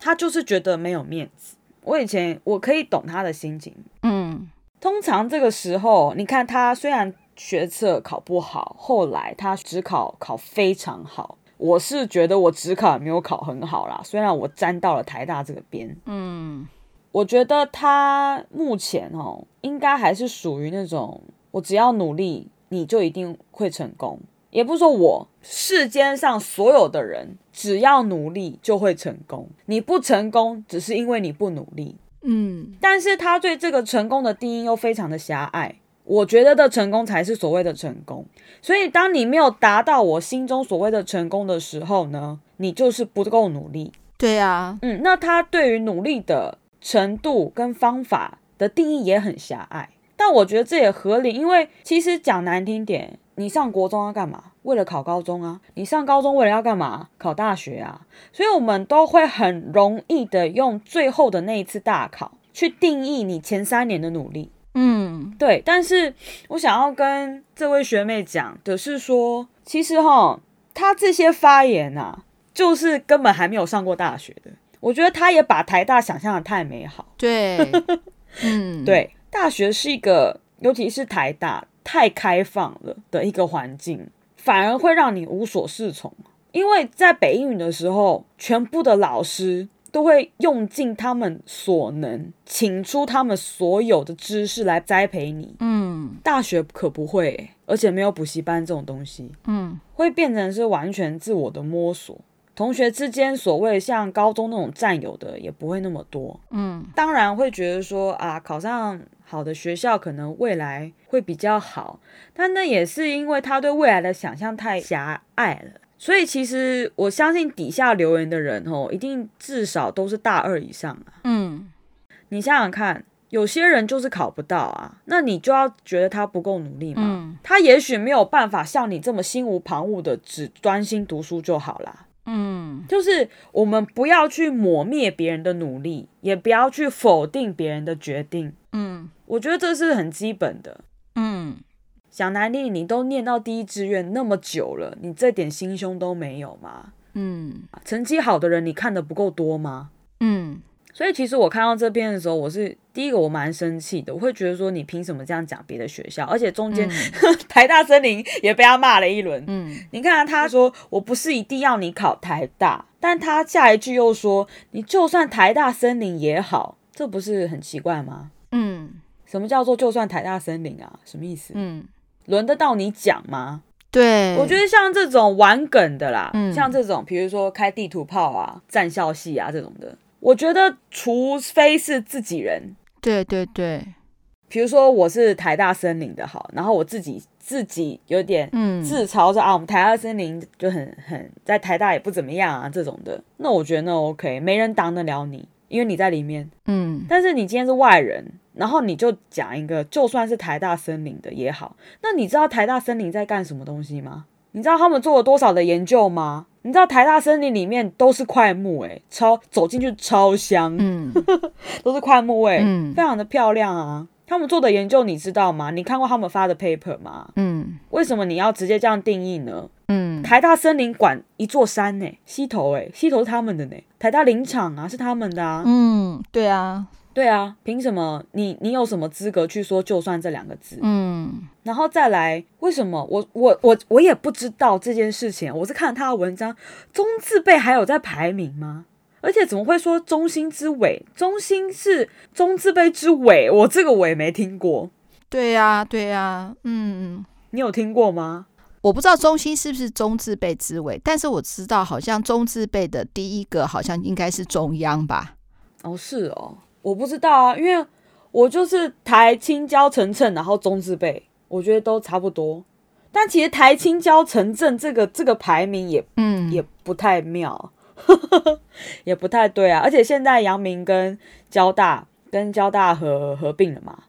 他就是觉得没有面子。我以前我可以懂他的心情，嗯，通常这个时候，你看他虽然学测考不好，后来他只考考非常好。我是觉得我只考没有考很好啦，虽然我沾到了台大这个边，嗯，我觉得他目前哦，应该还是属于那种我只要努力，你就一定会成功。也不是说我世间上所有的人只要努力就会成功，你不成功只是因为你不努力。嗯，但是他对这个成功的定义又非常的狭隘。我觉得的成功才是所谓的成功，所以当你没有达到我心中所谓的成功的时候呢，你就是不够努力。对啊，嗯，那他对于努力的程度跟方法的定义也很狭隘。但我觉得这也合理，因为其实讲难听点，你上国中要干嘛？为了考高中啊。你上高中为了要干嘛？考大学啊。所以我们都会很容易的用最后的那一次大考去定义你前三年的努力。嗯，对。但是我想要跟这位学妹讲的是说，其实哈，她这些发言啊，就是根本还没有上过大学的。我觉得她也把台大想象的太美好。对，*laughs* 嗯，对。大学是一个，尤其是台大太开放了的一个环境，反而会让你无所适从。因为在北英语的时候，全部的老师都会用尽他们所能，请出他们所有的知识来栽培你。嗯，大学可不会，而且没有补习班这种东西。嗯，会变成是完全自我的摸索。同学之间所谓像高中那种战友的也不会那么多。嗯，当然会觉得说啊，考上。好的学校可能未来会比较好，但那也是因为他对未来的想象太狭隘了。所以其实我相信底下留言的人哦，一定至少都是大二以上啊。嗯，你想想看，有些人就是考不到啊，那你就要觉得他不够努力嘛。嗯，他也许没有办法像你这么心无旁骛的只专心读书就好啦。嗯，就是我们不要去抹灭别人的努力，也不要去否定别人的决定。嗯。我觉得这是很基本的。嗯，想难听，你都念到第一志愿那么久了，你这点心胸都没有吗？嗯，成绩好的人你看的不够多吗？嗯，所以其实我看到这篇的时候，我是第一个我蛮生气的，我会觉得说你凭什么这样讲别的学校？而且中间、嗯、*laughs* 台大森林也被他骂了一轮。嗯，你看他说我不是一定要你考台大，但他下一句又说你就算台大森林也好，这不是很奇怪吗？嗯。什么叫做就算台大森林啊？什么意思？嗯，轮得到你讲吗？对，我觉得像这种玩梗的啦，嗯，像这种比如说开地图炮啊、战校系啊这种的，我觉得除非是自己人，对对对，比如说我是台大森林的好，然后我自己自己有点嗯自嘲说啊，我们台大森林就很很在台大也不怎么样啊这种的，那我觉得那 OK，没人挡得了你，因为你在里面，嗯，但是你今天是外人。然后你就讲一个，就算是台大森林的也好，那你知道台大森林在干什么东西吗？你知道他们做了多少的研究吗？你知道台大森林里面都是块木，诶，超走进去超香，嗯，*laughs* 都是块木，诶，嗯，非常的漂亮啊。他们做的研究你知道吗？你看过他们发的 paper 吗？嗯，为什么你要直接这样定义呢？嗯，台大森林管一座山呢，溪头，诶，溪头是他们的呢，台大林场啊是他们的啊，嗯，对啊。对啊，凭什么你你有什么资格去说就算这两个字？嗯，然后再来，为什么我我我我也不知道这件事情？我是看他的文章，中字辈还有在排名吗？而且怎么会说中心之尾？中心是中字辈之尾，我这个我也没听过。对呀，对呀，嗯，你有听过吗？我不知道中心是不是中字辈之尾，但是我知道好像中字辈的第一个好像应该是中央吧？哦，是哦。我不知道啊，因为我就是台青交成政，然后中字辈，我觉得都差不多。但其实台青交城镇这个这个排名也嗯也不太妙，*laughs* 也不太对啊。而且现在阳明跟交大跟交大合合并了嘛，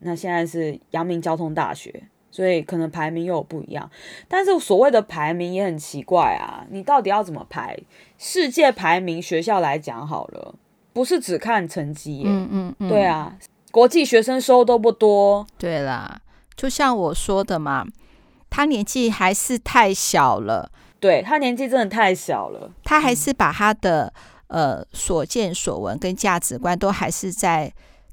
那现在是阳明交通大学，所以可能排名又有不一样。但是所谓的排名也很奇怪啊，你到底要怎么排？世界排名学校来讲好了。不是只看成绩耶，嗯嗯嗯，对啊，国际学生收都不多。对啦，就像我说的嘛，他年纪还是太小了。对，他年纪真的太小了，他还是把他的呃所见所闻跟价值观都还是在。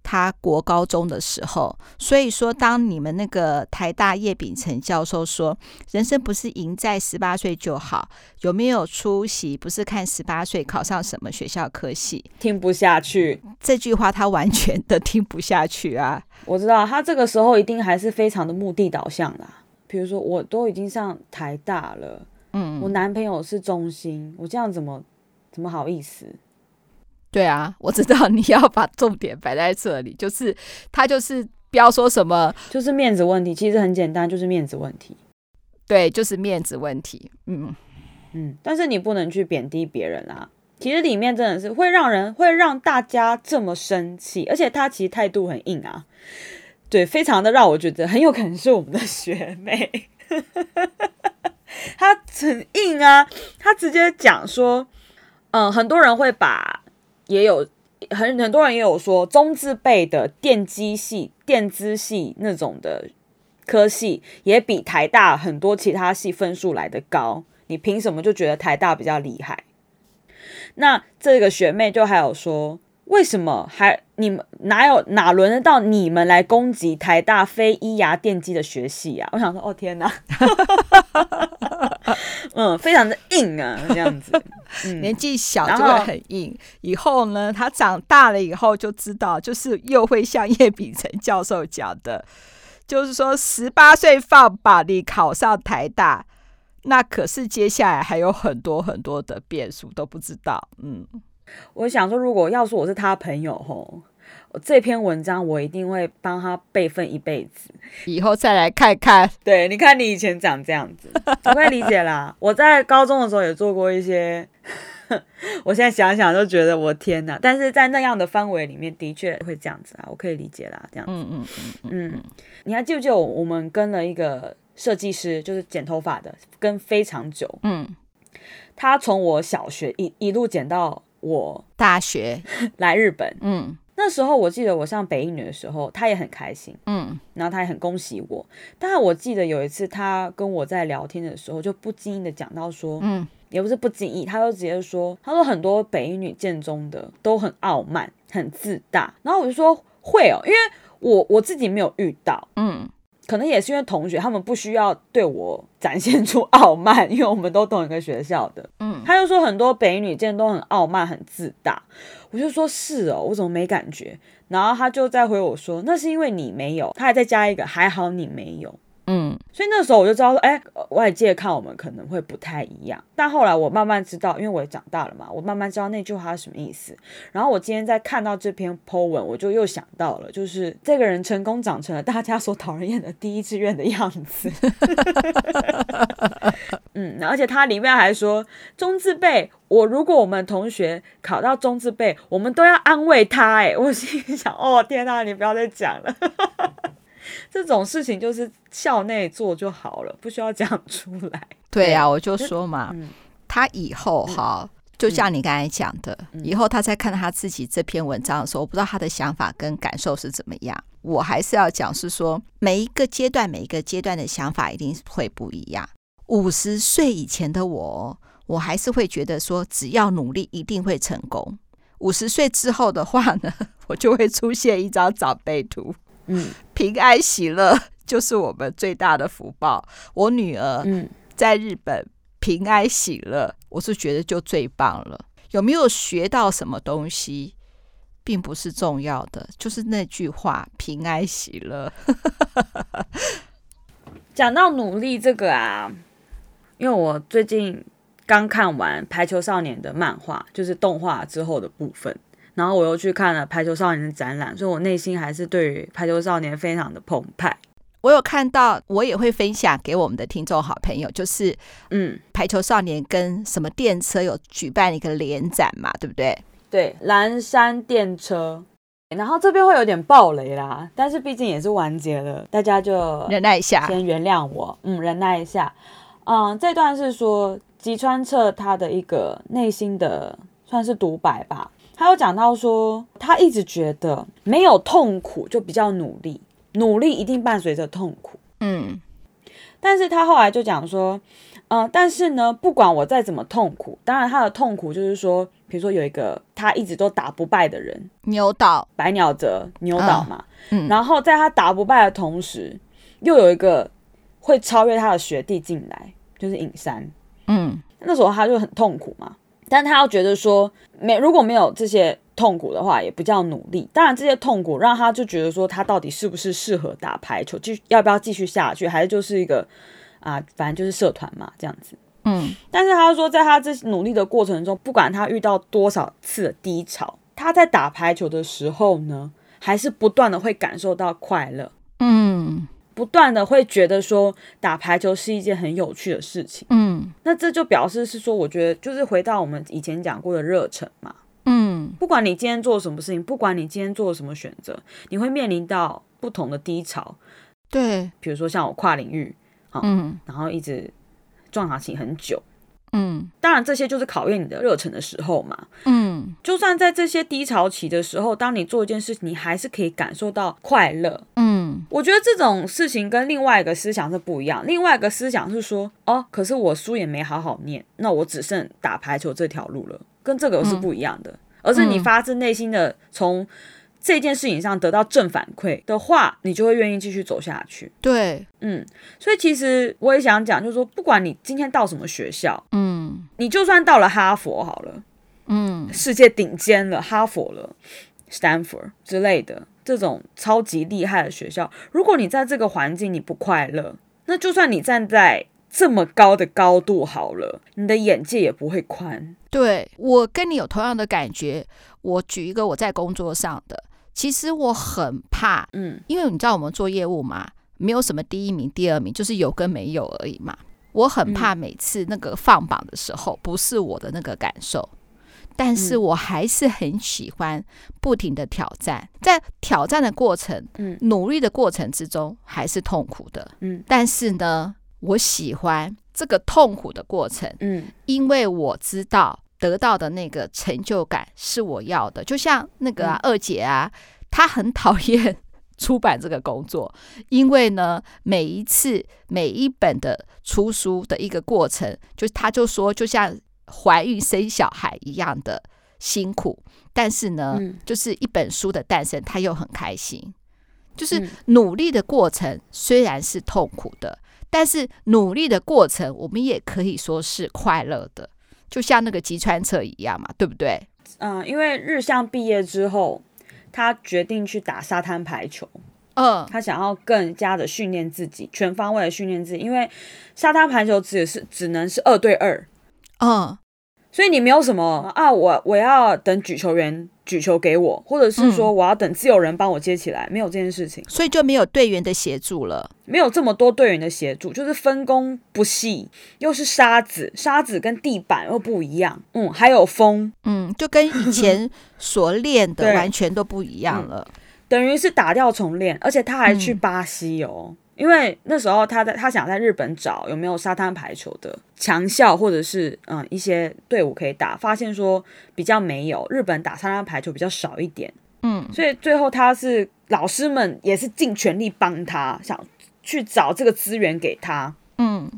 他国高中的时候，所以说，当你们那个台大叶秉成教授说“人生不是赢在十八岁就好，有没有出息不是看十八岁考上什么学校科系”，听不下去这句话，他完全的听不下去啊！我知道他这个时候一定还是非常的目的导向啦。比如说，我都已经上台大了，嗯，我男朋友是中心，我这样怎么怎么好意思？对啊，我知道你要把重点摆在这里，就是他就是不要说什么，就是面子问题，其实很简单，就是面子问题。对，就是面子问题。嗯嗯，但是你不能去贬低别人啊。其实里面真的是会让人会让大家这么生气，而且他其实态度很硬啊。对，非常的让我觉得很有可能是我们的学妹。*laughs* 她很硬啊，她直接讲说，嗯，很多人会把也有很很多人也有说，中字辈的电机系、电资系那种的科系，也比台大很多其他系分数来的高。你凭什么就觉得台大比较厉害？那这个学妹就还有说，为什么还你们哪有哪轮得到你们来攻击台大非医牙电机的学系啊？*laughs* 我想说，哦天哪，*laughs* 嗯，非常的硬啊，这样子，年纪小就会很硬，以后呢，他长大了以后就知道，就是又会像叶秉成教授讲的，就是说十八岁放榜，你考上台大。那可是接下来还有很多很多的变数都不知道。嗯，我想说，如果要说我是他朋友吼，这篇文章我一定会帮他备份一辈子，以后再来看看。对，你看你以前长这样子，我可以理解啦。我在高中的时候也做过一些，*laughs* 我现在想想都觉得我天哪！但是在那样的氛围里面，的确会这样子啊，我可以理解啦，这样子。嗯嗯嗯嗯，你还记不记得我们跟了一个？设计师就是剪头发的，跟非常久。嗯，他从我小学一一路剪到我大学 *laughs* 来日本。嗯，那时候我记得我上北一女的时候，她也很开心。嗯，然后她也很恭喜我。但是我记得有一次她跟我在聊天的时候，就不经意的讲到说，嗯，也不是不经意，她就直接说，她说很多北一女建中的都很傲慢、很自大。然后我就说会哦，因为我我自己没有遇到。嗯。可能也是因为同学他们不需要对我展现出傲慢，因为我们都同一个学校的。嗯，他就说很多北一女见都很傲慢、很自大，我就说是哦，我怎么没感觉？然后他就再回我说，那是因为你没有，他还再加一个还好你没有。嗯，所以那时候我就知道说，哎，外界看我们可能会不太一样。但后来我慢慢知道，因为我也长大了嘛，我慢慢知道那句话是什么意思。然后我今天在看到这篇 po 文，我就又想到了，就是这个人成功长成了大家所讨人厌的第一志愿的样子。*laughs* 嗯，而且他里面还说中字辈，我如果我们同学考到中字辈，我们都要安慰他。哎，我心里想，哦天哪，你不要再讲了。这种事情就是校内做就好了，不需要讲 *laughs* 出来。对呀、啊，我就说嘛，嗯、他以后哈，嗯、就像你刚才讲的，嗯、以后他在看他自己这篇文章的时候，我不知道他的想法跟感受是怎么样。我还是要讲，是说每一个阶段，每一个阶段的想法一定会不一样。五十岁以前的我，我还是会觉得说，只要努力，一定会成功。五十岁之后的话呢，*laughs* 我就会出现一张长辈图。嗯，平安喜乐 *laughs* 就是我们最大的福报。我女儿在日本平安喜乐，我是觉得就最棒了。有没有学到什么东西，并不是重要的，就是那句话平安喜乐。*laughs* 讲到努力这个啊，因为我最近刚看完《排球少年》的漫画，就是动画之后的部分。然后我又去看了《排球少年》的展览，所以我内心还是对于《排球少年》非常的澎湃。我有看到，我也会分享给我们的听众好朋友，就是嗯，《排球少年》跟什么电车有举办一个联展嘛，对不对？对，蓝山电车。然后这边会有点暴雷啦，但是毕竟也是完结了，大家就忍耐一下，先原谅我，嗯，忍耐一下。嗯，这段是说吉川彻他的一个内心的算是独白吧。他有讲到说，他一直觉得没有痛苦就比较努力，努力一定伴随着痛苦。嗯，但是他后来就讲说，嗯、呃，但是呢，不管我再怎么痛苦，当然他的痛苦就是说，比如说有一个他一直都打不败的人，牛岛。白鸟泽牛岛嘛，嗯，然后在他打不败的同时，又有一个会超越他的学弟进来，就是影山，嗯，那时候他就很痛苦嘛。但他又觉得说，没如果没有这些痛苦的话，也不叫努力。当然，这些痛苦让他就觉得说，他到底是不是适合打排球，继要不要继续下去，还是就是一个啊，反正就是社团嘛，这样子。嗯。但是他说，在他这努力的过程中，不管他遇到多少次的低潮，他在打排球的时候呢，还是不断的会感受到快乐。嗯。不断的会觉得说打排球是一件很有趣的事情，嗯，那这就表示是说，我觉得就是回到我们以前讲过的热忱嘛，嗯，不管你今天做了什么事情，不管你今天做了什么选择，你会面临到不同的低潮。对，比如说像我跨领域，嗯，然后一直撞墙期很久。嗯，当然这些就是考验你的热忱的时候嘛。嗯，就算在这些低潮期的时候，当你做一件事情，你还是可以感受到快乐。嗯，我觉得这种事情跟另外一个思想是不一样。另外一个思想是说，哦，可是我书也没好好念，那我只剩打排球这条路了，跟这个是不一样的。嗯，而是你发自内心的从。这件事情上得到正反馈的话，你就会愿意继续走下去。对，嗯，所以其实我也想讲，就是说，不管你今天到什么学校，嗯，你就算到了哈佛好了，嗯，世界顶尖了，哈佛了，Stanford 之类的这种超级厉害的学校，如果你在这个环境你不快乐，那就算你站在这么高的高度好了，你的眼界也不会宽。对，我跟你有同样的感觉。我举一个我在工作上的。其实我很怕，嗯，因为你知道我们做业务嘛，没有什么第一名、第二名，就是有跟没有而已嘛。我很怕每次那个放榜的时候不是我的那个感受，但是我还是很喜欢不停的挑战，在挑战的过程、努力的过程之中还是痛苦的，嗯，但是呢，我喜欢这个痛苦的过程，嗯，因为我知道。得到的那个成就感是我要的，就像那个、啊嗯、二姐啊，她很讨厌出版这个工作，*laughs* 因为呢，每一次每一本的出书的一个过程，就她就说，就像怀孕生小孩一样的辛苦，但是呢，嗯、就是一本书的诞生，她又很开心。就是努力的过程虽然是痛苦的，但是努力的过程，我们也可以说是快乐的。就像那个吉川彻一样嘛，对不对？嗯，因为日向毕业之后，他决定去打沙滩排球。嗯，他想要更加的训练自己，全方位的训练自己，因为沙滩排球只是只能是二对二。嗯。所以你没有什么啊，我我要等举球员举球给我，或者是说我要等自由人帮我接起来，嗯、没有这件事情，所以就没有队员的协助了，没有这么多队员的协助，就是分工不细，又是沙子，沙子跟地板又不一样，嗯，还有风，嗯，就跟以前 *laughs* 所练的完全都不一样了，嗯、等于是打掉重练，而且他还去巴西哦。嗯因为那时候他在他想在日本找有没有沙滩排球的强校，或者是嗯一些队伍可以打，发现说比较没有，日本打沙滩排球比较少一点，嗯，所以最后他是老师们也是尽全力帮他，想去找这个资源给他，嗯，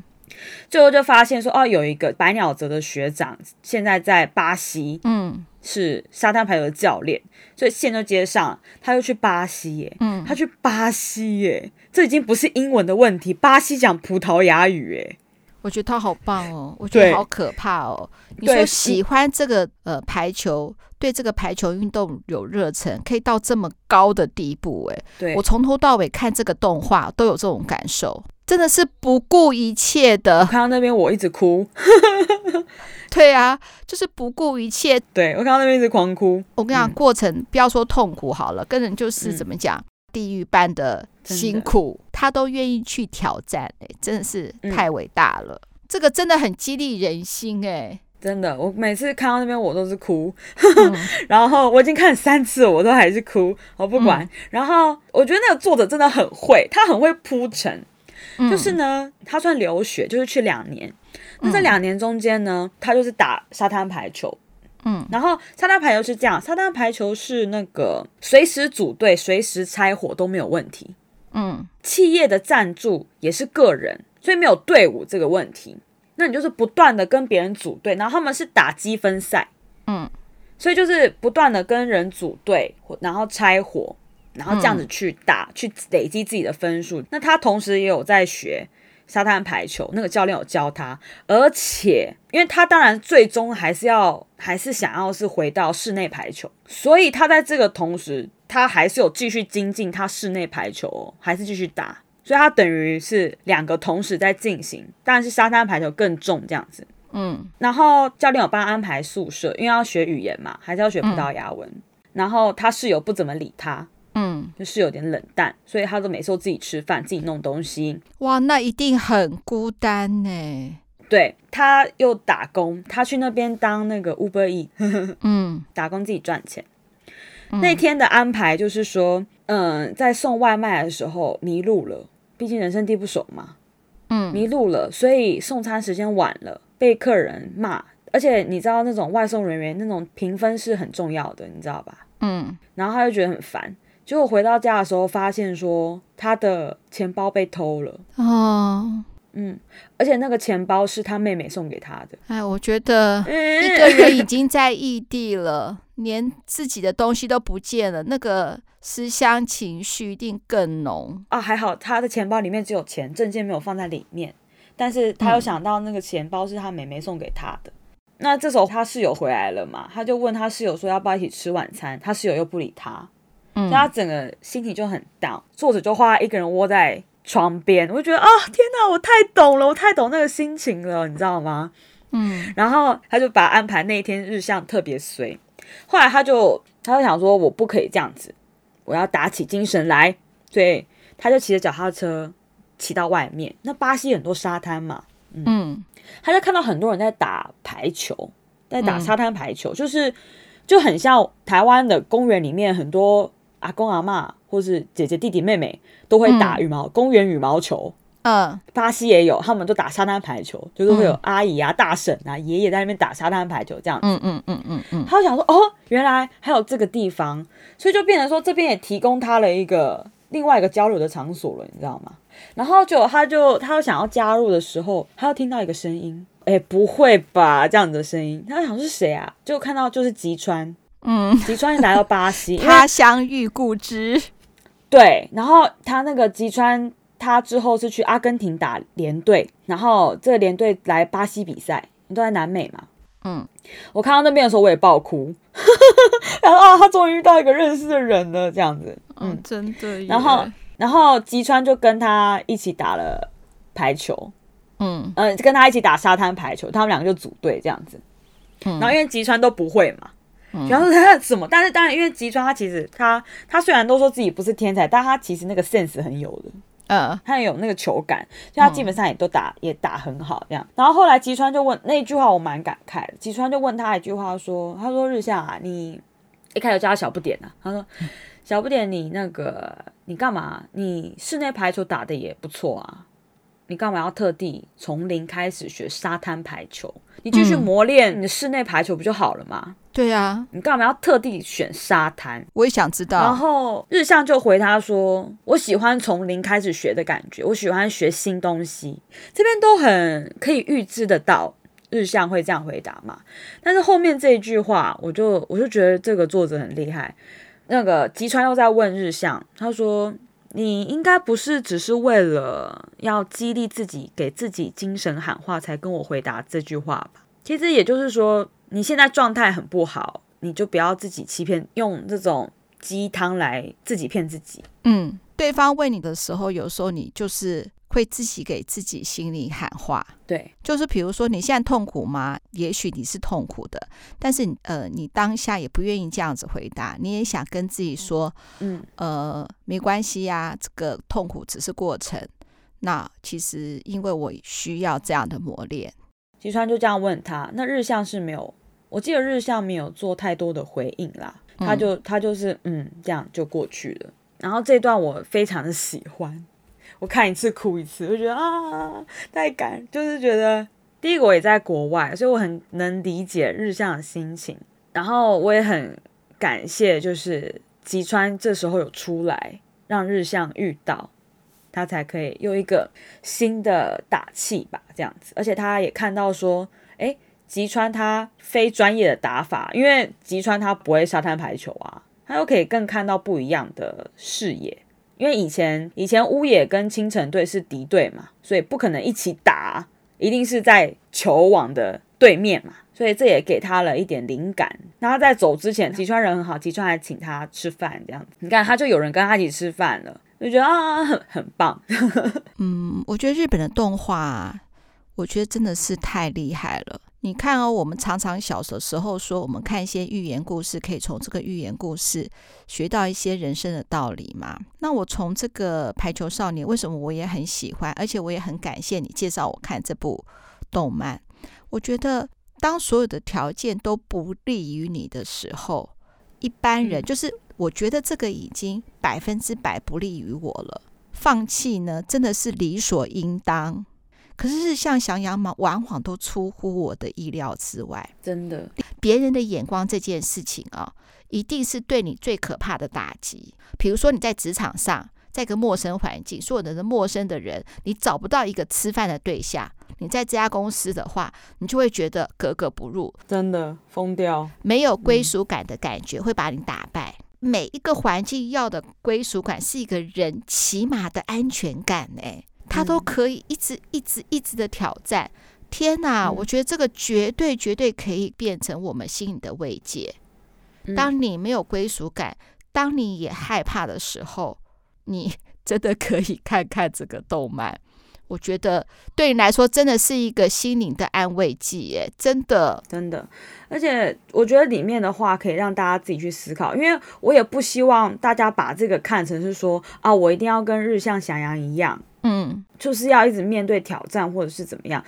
最后就发现说哦，有一个白鸟泽的学长现在在巴西，嗯。是沙滩排球的教练，所以线就接上，他又去巴西耶，嗯，他去巴西耶，这已经不是英文的问题，巴西讲葡萄牙语耶，我觉得他好棒哦，我觉得好可怕哦。你说喜欢这个呃排球，对这个排球运动有热忱，可以到这么高的地步哎，对，我从头到尾看这个动画都有这种感受，真的是不顾一切的。看到那边我一直哭。*laughs* 对啊，就是不顾一切。对，我看到那边一直狂哭。我跟你讲，嗯、过程不要说痛苦好了，根本就是怎么讲，嗯、地狱般的辛苦，他都愿意去挑战，哎，真的是太伟大了。嗯、这个真的很激励人心，哎，真的。我每次看到那边我都是哭，嗯、*laughs* 然后我已经看了三次，我都还是哭。我不管。嗯、然后我觉得那个作者真的很会，他很会铺陈。嗯、就是呢，他算留学，就是去两年。那这两年中间呢，嗯、他就是打沙滩排球，嗯，然后沙滩排球是这样，沙滩排球是那个随时组队、随时拆伙都没有问题，嗯，企业的赞助也是个人，所以没有队伍这个问题。那你就是不断的跟别人组队，然后他们是打积分赛，嗯，所以就是不断的跟人组队，然后拆伙，然后这样子去打，嗯、去累积自己的分数。那他同时也有在学。沙滩排球那个教练有教他，而且因为他当然最终还是要还是想要是回到室内排球，所以他在这个同时，他还是有继续精进他室内排球哦，还是继续打，所以他等于是两个同时在进行，但是沙滩排球更重这样子，嗯，然后教练有帮他安排宿舍，因为要学语言嘛，还是要学葡萄牙文，嗯、然后他室友不怎么理他。嗯，就是有点冷淡，所以他都每次都自己吃饭，自己弄东西。哇，那一定很孤单呢。对，他又打工，他去那边当那个 Uber E，嗯，*laughs* 打工自己赚钱。嗯、那天的安排就是说，嗯，在送外卖的时候迷路了，毕竟人生地不熟嘛，嗯，迷路了，所以送餐时间晚了，被客人骂。而且你知道那种外送人员那种评分是很重要的，你知道吧？嗯，然后他就觉得很烦。结果回到家的时候，发现说他的钱包被偷了。哦，嗯，而且那个钱包是他妹妹送给他的。哎，我觉得一个人已经在异地了，连自己的东西都不见了，那个思乡情绪一定更浓啊。还好他的钱包里面只有钱，证件没有放在里面。但是他又想到那个钱包是他妹妹送给他的。那这时候他室友回来了嘛，他就问他室友说要不要一起吃晚餐，他室友又不理他，嗯，所以他整个心情就很 down。作者就画一个人窝在床边，我就觉得啊，天哪，我太懂了，我太懂那个心情了，你知道吗？嗯，然后他就把安排那一天日向特别衰，后来他就他就想说我不可以这样子，我要打起精神来，所以他就骑着脚踏车骑到外面，那巴西很多沙滩嘛，嗯。嗯他就看到很多人在打排球，在打沙滩排球，嗯、就是就很像台湾的公园里面很多阿公阿妈或是姐姐弟弟妹妹都会打羽毛、嗯、公园羽毛球。嗯，巴西也有，他们都打沙滩排球，就是会有阿姨啊、大婶啊、爷爷在那边打沙滩排球这样子。嗯嗯嗯嗯嗯。他就想说，哦，原来还有这个地方，所以就变成说这边也提供他了一个另外一个交流的场所了，你知道吗？然后就他就他又想要加入的时候，他又听到一个声音，哎，不会吧，这样子的声音，他想是谁啊？就看到就是吉川，嗯，吉川来到巴西，*laughs* 他乡遇故知，对。然后他那个吉川，他之后是去阿根廷打联队，然后这个联队来巴西比赛，你都在南美嘛，嗯。我看到那边的时候，我也爆哭，*laughs* 然后啊，*laughs* 他终于遇到一个认识的人了，这样子，嗯，哦、真的。然后。然后吉川就跟他一起打了排球，嗯嗯，跟他一起打沙滩排球，他们两个就组队这样子。嗯、然后因为吉川都不会嘛，然后说他什么？但是当然，因为吉川他其实他他虽然都说自己不是天才，但他其实那个 sense 很有的，嗯，他很有那个球感，所以他基本上也都打、嗯、也打很好这样。然后后来吉川就问那一句话，我蛮感慨的。吉川就问他一句话说：“他说日向啊，你一开始叫他小不点啊，他说。”小不点，你那个你干嘛？你室内排球打的也不错啊，你干嘛要特地从零开始学沙滩排球？你继续磨练你的室内排球不就好了吗？对呀，你干嘛要特地选沙滩？我也想知道。然后日向就回他说：“我喜欢从零开始学的感觉，我喜欢学新东西。”这边都很可以预知得到日向会这样回答嘛。但是后面这一句话，我就我就觉得这个作者很厉害。那个吉川又在问日向，他说：“你应该不是只是为了要激励自己，给自己精神喊话，才跟我回答这句话吧？其实也就是说，你现在状态很不好，你就不要自己欺骗，用这种鸡汤来自己骗自己。嗯，对方问你的时候，有时候你就是。”会自己给自己心里喊话，对，就是比如说你现在痛苦吗？也许你是痛苦的，但是呃，你当下也不愿意这样子回答，你也想跟自己说，嗯，呃，没关系呀，这个痛苦只是过程。那其实因为我需要这样的磨练。吉川就这样问他，那日向是没有，我记得日向没有做太多的回应啦，他就他就是嗯，这样就过去了。然后这段我非常的喜欢。我看一次哭一次，我觉得啊，太感，就是觉得第一个我也在国外，所以我很能理解日向的心情。然后我也很感谢，就是吉川这时候有出来，让日向遇到他，才可以有一个新的打气吧，这样子。而且他也看到说，诶，吉川他非专业的打法，因为吉川他不会沙滩排球啊，他又可以更看到不一样的视野。因为以前以前乌野跟青城队是敌对嘛，所以不可能一起打，一定是在球网的对面嘛，所以这也给他了一点灵感。那他在走之前，吉川人很好，吉川还请他吃饭，这样子，你看他就有人跟他一起吃饭了，就觉得啊很很棒。*laughs* 嗯，我觉得日本的动画，我觉得真的是太厉害了。你看哦，我们常常小的时候说，我们看一些寓言故事，可以从这个寓言故事学到一些人生的道理嘛。那我从这个排球少年，为什么我也很喜欢，而且我也很感谢你介绍我看这部动漫。我觉得，当所有的条件都不利于你的时候，一般人就是我觉得这个已经百分之百不利于我了，放弃呢真的是理所应当。可是日向翔阳嘛，往往都出乎我的意料之外。真的，别人的眼光这件事情啊，一定是对你最可怕的打击。比如说你在职场上，在一个陌生环境，所有的陌生的人，你找不到一个吃饭的对象。你在这家公司的话，你就会觉得格格不入，真的疯掉，没有归属感的感觉会把你打败。每一个环境要的归属感是一个人起码的安全感，哎。他都可以一直一直一直的挑战，天哪！嗯、我觉得这个绝对绝对可以变成我们心里的慰藉。当你没有归属感，当你也害怕的时候，你真的可以看看这个动漫。我觉得对你来说真的是一个心灵的安慰剂，耶，真的真的。而且我觉得里面的话可以让大家自己去思考，因为我也不希望大家把这个看成是说啊，我一定要跟日向翔阳一样。嗯，就是要一直面对挑战，或者是怎么样。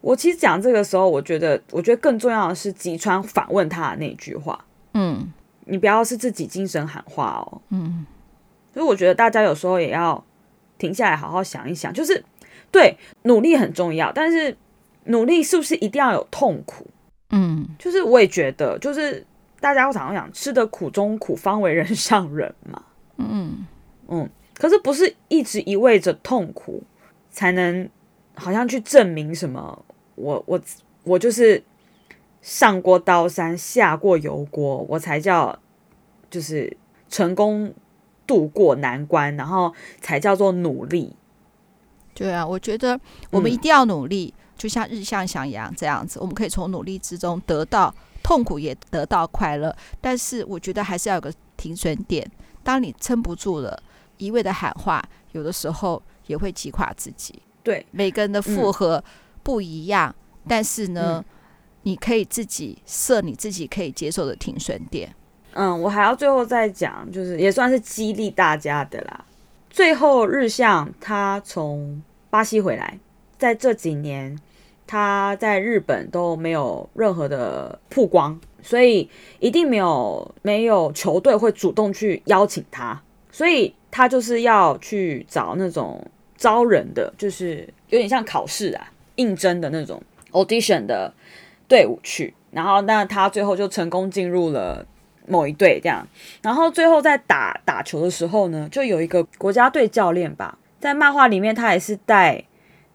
我其实讲这个时候，我觉得，我觉得更重要的是吉川反问他的那句话。嗯，你不要是自己精神喊话哦。嗯，所以我觉得大家有时候也要停下来，好好想一想。就是对，努力很重要，但是努力是不是一定要有痛苦？嗯，就是我也觉得，就是大家会常常讲，吃得苦中苦，方为人上人嘛。嗯嗯。可是不是一直一味着痛苦才能好像去证明什么？我我我就是上过刀山下过油锅，我才叫就是成功度过难关，然后才叫做努力。对啊，我觉得我们一定要努力，嗯、就像日向翔阳这样子，我们可以从努力之中得到痛苦，也得到快乐。但是我觉得还是要有个停损点，当你撑不住了。一味的喊话，有的时候也会击垮自己。对，每个人的负荷不一样，嗯、但是呢，嗯、你可以自己设你自己可以接受的停损点。嗯，我还要最后再讲，就是也算是激励大家的啦。最后，日向他从巴西回来，在这几年他在日本都没有任何的曝光，所以一定没有没有球队会主动去邀请他，所以。他就是要去找那种招人的，就是有点像考试啊，应征的那种 audition 的队伍去，然后那他最后就成功进入了某一队这样，然后最后在打打球的时候呢，就有一个国家队教练吧，在漫画里面他也是带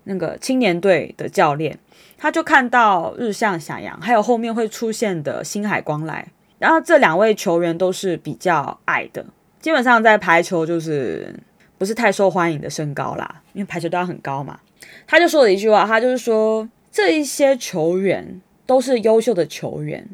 那个青年队的教练，他就看到日向翔阳，还有后面会出现的星海光来，然后这两位球员都是比较矮的。基本上在排球就是不是太受欢迎的身高啦，因为排球都要很高嘛。他就说了一句话，他就是说，这一些球员都是优秀的球员，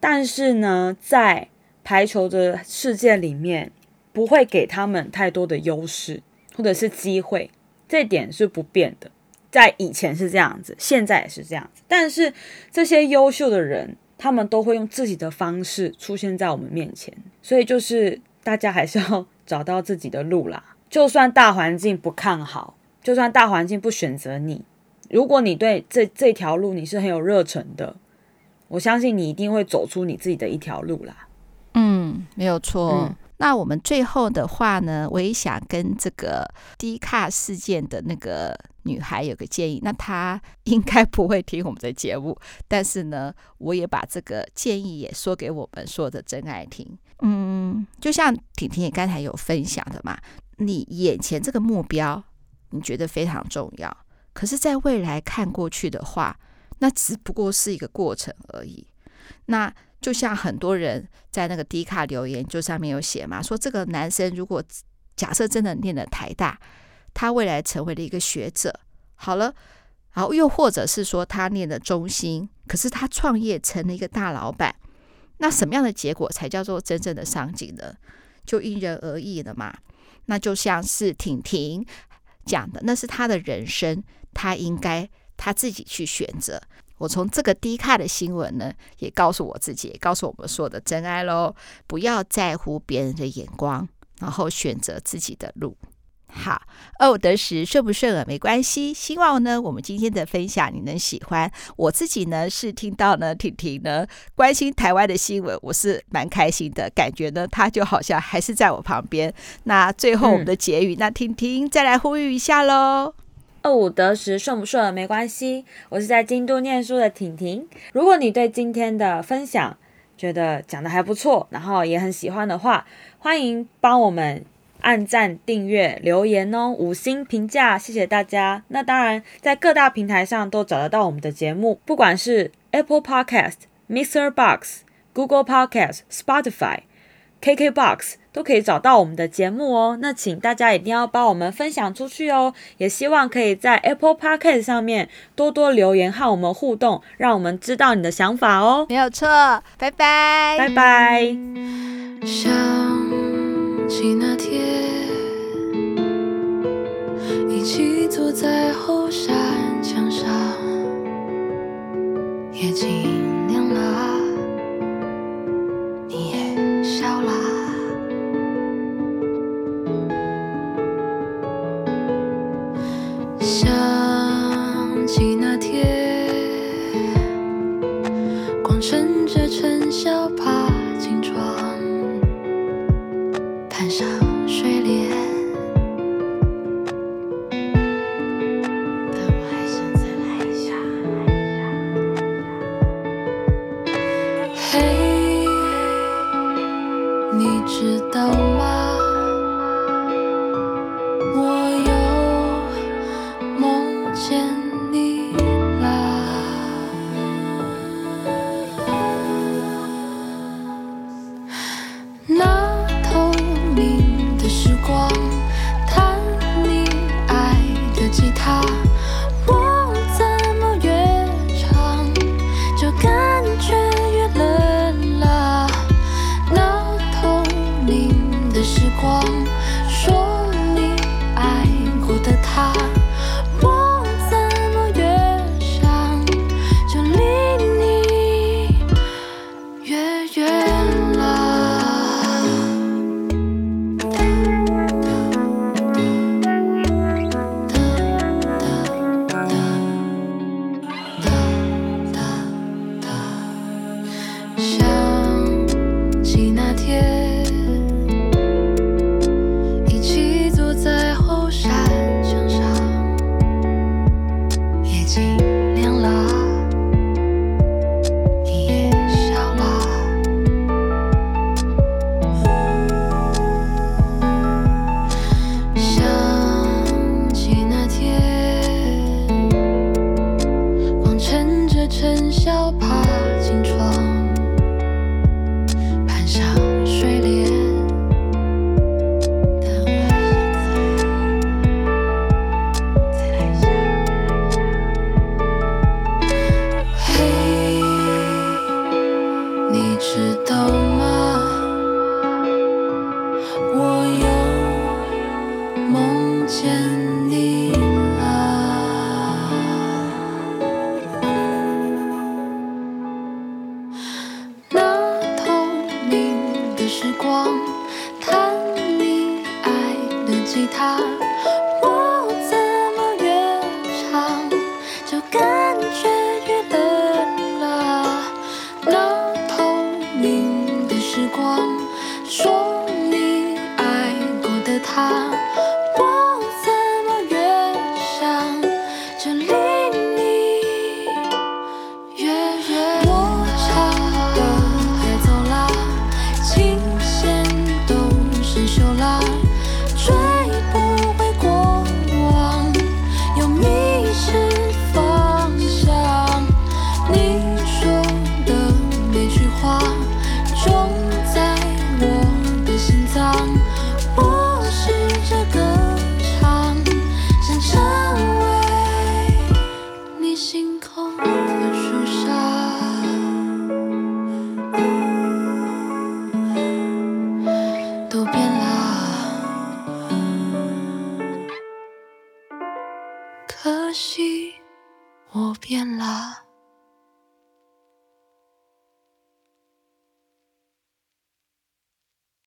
但是呢，在排球的世界里面，不会给他们太多的优势或者是机会，这点是不变的。在以前是这样子，现在也是这样子。但是这些优秀的人，他们都会用自己的方式出现在我们面前，所以就是。大家还是要找到自己的路啦。就算大环境不看好，就算大环境不选择你，如果你对这这条路你是很有热忱的，我相信你一定会走出你自己的一条路啦。嗯，没有错。嗯那我们最后的话呢，我也想跟这个低卡事件的那个女孩有个建议。那她应该不会听我们的节目，但是呢，我也把这个建议也说给我们所有的真爱听。嗯，就像婷婷也刚才有分享的嘛，你眼前这个目标你觉得非常重要，可是在未来看过去的话，那只不过是一个过程而已。那就像很多人在那个 D 卡留言，就上面有写嘛，说这个男生如果假设真的念了台大，他未来成为了一个学者，好了，然后又或者是说他念了中兴，可是他创业成了一个大老板，那什么样的结果才叫做真正的上进呢？就因人而异了嘛。那就像是婷婷讲的，那是他的人生，他应该他自己去选择。我从这个低卡的新闻呢，也告诉我自己，也告诉我们所有的真爱喽，不要在乎别人的眼光，然后选择自己的路。好，偶得时顺不顺耳没关系。希望呢，我们今天的分享你能喜欢。我自己呢是听到呢，婷婷呢关心台湾的新闻，我是蛮开心的，感觉呢她就好像还是在我旁边。那最后我们的结语，嗯、那婷婷再来呼吁一下喽。二五得十顺不顺耳没关系。我是在京都念书的婷婷。如果你对今天的分享觉得讲的还不错，然后也很喜欢的话，欢迎帮我们。按赞、订阅、留言哦，五星评价，谢谢大家。那当然，在各大平台上都找得到我们的节目，不管是 Apple Podcast、Mixer Box、Google Podcast、Spotify、KK Box 都可以找到我们的节目哦。那请大家一定要帮我们分享出去哦，也希望可以在 Apple Podcast 上面多多留言和我们互动，让我们知道你的想法哦。没有错，拜拜，拜拜。起那天，一起坐在后山墙上，夜景